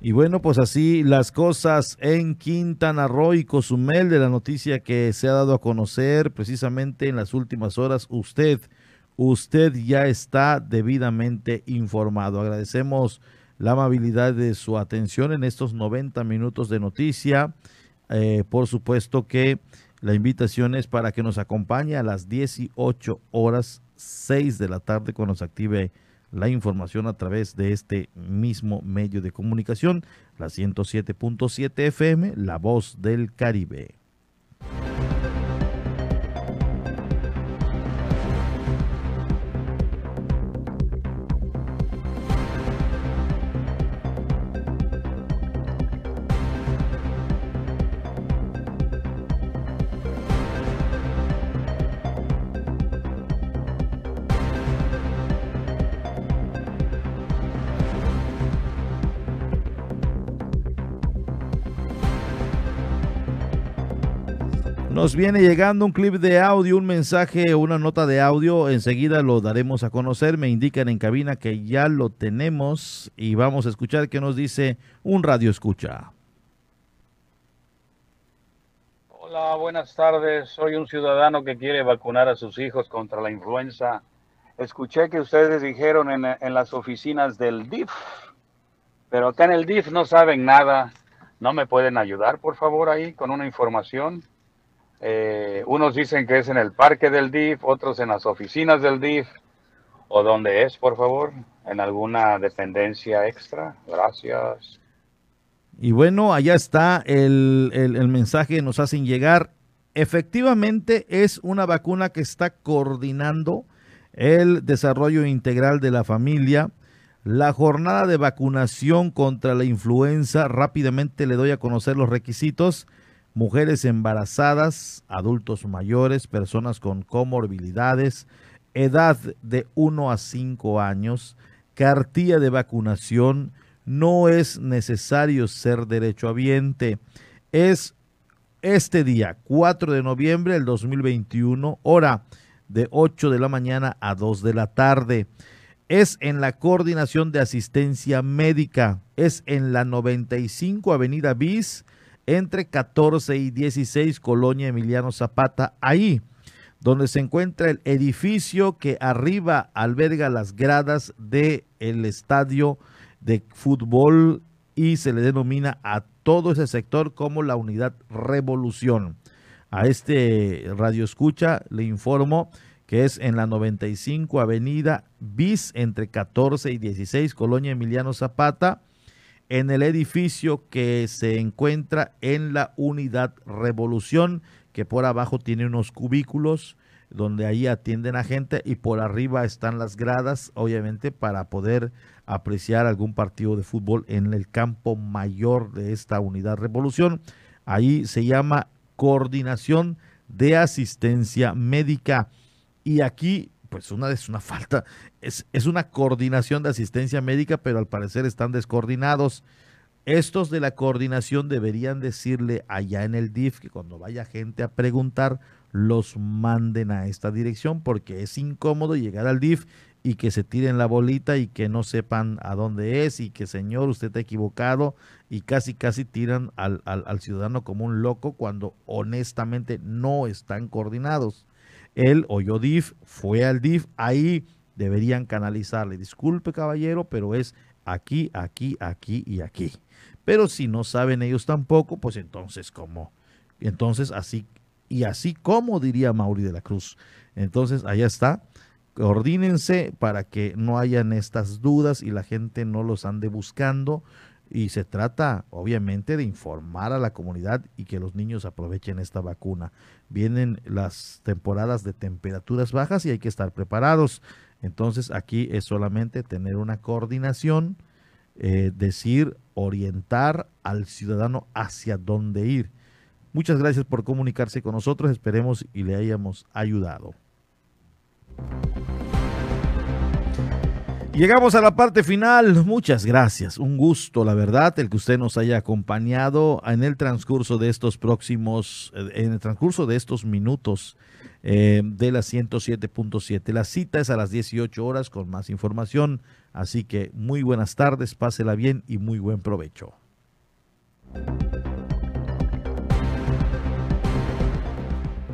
Speaker 1: Y bueno, pues así las cosas en Quintana Roo y Cozumel de la noticia que se ha dado a conocer precisamente en las últimas horas. Usted, usted ya está debidamente informado. Agradecemos la amabilidad de su atención en estos 90 minutos de noticia. Eh, por supuesto que la invitación es para que nos acompañe a las 18 horas 6 de la tarde cuando se active la información a través de este mismo medio de comunicación, la 107.7 FM, La Voz del Caribe. Nos viene llegando un clip de audio, un mensaje, una nota de audio. Enseguida lo daremos a conocer. Me indican en cabina que ya lo tenemos y vamos a escuchar qué nos dice un radio escucha.
Speaker 26: Hola, buenas tardes. Soy un ciudadano que quiere vacunar a sus hijos contra la influenza. Escuché que ustedes dijeron en, en las oficinas del DIF, pero acá en el DIF no saben nada. ¿No me pueden ayudar, por favor, ahí con una información? Eh, unos dicen que es en el parque del DIF, otros en las oficinas del DIF. ¿O dónde es, por favor? ¿En alguna dependencia extra? Gracias.
Speaker 1: Y bueno, allá está el, el, el mensaje que nos hacen llegar. Efectivamente es una vacuna que está coordinando el desarrollo integral de la familia. La jornada de vacunación contra la influenza, rápidamente le doy a conocer los requisitos mujeres embarazadas, adultos mayores, personas con comorbilidades, edad de 1 a 5 años, cartilla de vacunación, no es necesario ser derechohabiente. Es este día, 4 de noviembre del 2021, hora de 8 de la mañana a 2 de la tarde. Es en la coordinación de asistencia médica, es en la 95 Avenida Bis, entre 14 y 16 Colonia Emiliano Zapata, ahí donde se encuentra el edificio que arriba alberga las gradas del el estadio de fútbol y se le denomina a todo ese sector como la unidad Revolución. A este radio escucha le informo que es en la 95 Avenida Bis entre 14 y 16 Colonia Emiliano Zapata en el edificio que se encuentra en la unidad Revolución, que por abajo tiene unos cubículos donde ahí atienden a gente y por arriba están las gradas, obviamente, para poder apreciar algún partido de fútbol en el campo mayor de esta unidad Revolución. Ahí se llama Coordinación de Asistencia Médica. Y aquí pues una es una falta, es, es una coordinación de asistencia médica, pero al parecer están descoordinados. Estos de la coordinación deberían decirle allá en el DIF que cuando vaya gente a preguntar, los manden a esta dirección, porque es incómodo llegar al DIF y que se tiren la bolita y que no sepan a dónde es y que señor usted está equivocado y casi casi tiran al, al, al ciudadano como un loco cuando honestamente no están coordinados él oyó DIF, fue al DIF, ahí deberían canalizarle. Disculpe caballero, pero es aquí, aquí, aquí y aquí. Pero si no saben ellos tampoco, pues entonces cómo. Entonces así y así como diría Mauri de la Cruz. Entonces allá está. Coordínense para que no hayan estas dudas y la gente no los ande buscando. Y se trata, obviamente, de informar a la comunidad y que los niños aprovechen esta vacuna. Vienen las temporadas de temperaturas bajas y hay que estar preparados. Entonces aquí es solamente tener una coordinación, eh, decir, orientar al ciudadano hacia dónde ir. Muchas gracias por comunicarse con nosotros, esperemos y le hayamos ayudado. Llegamos a la parte final. Muchas gracias. Un gusto, la verdad, el que usted nos haya acompañado en el transcurso de estos próximos, eh, en el transcurso de estos minutos eh, de la 107.7. La cita es a las 18 horas con más información. Así que muy buenas tardes, pásela bien y muy buen provecho.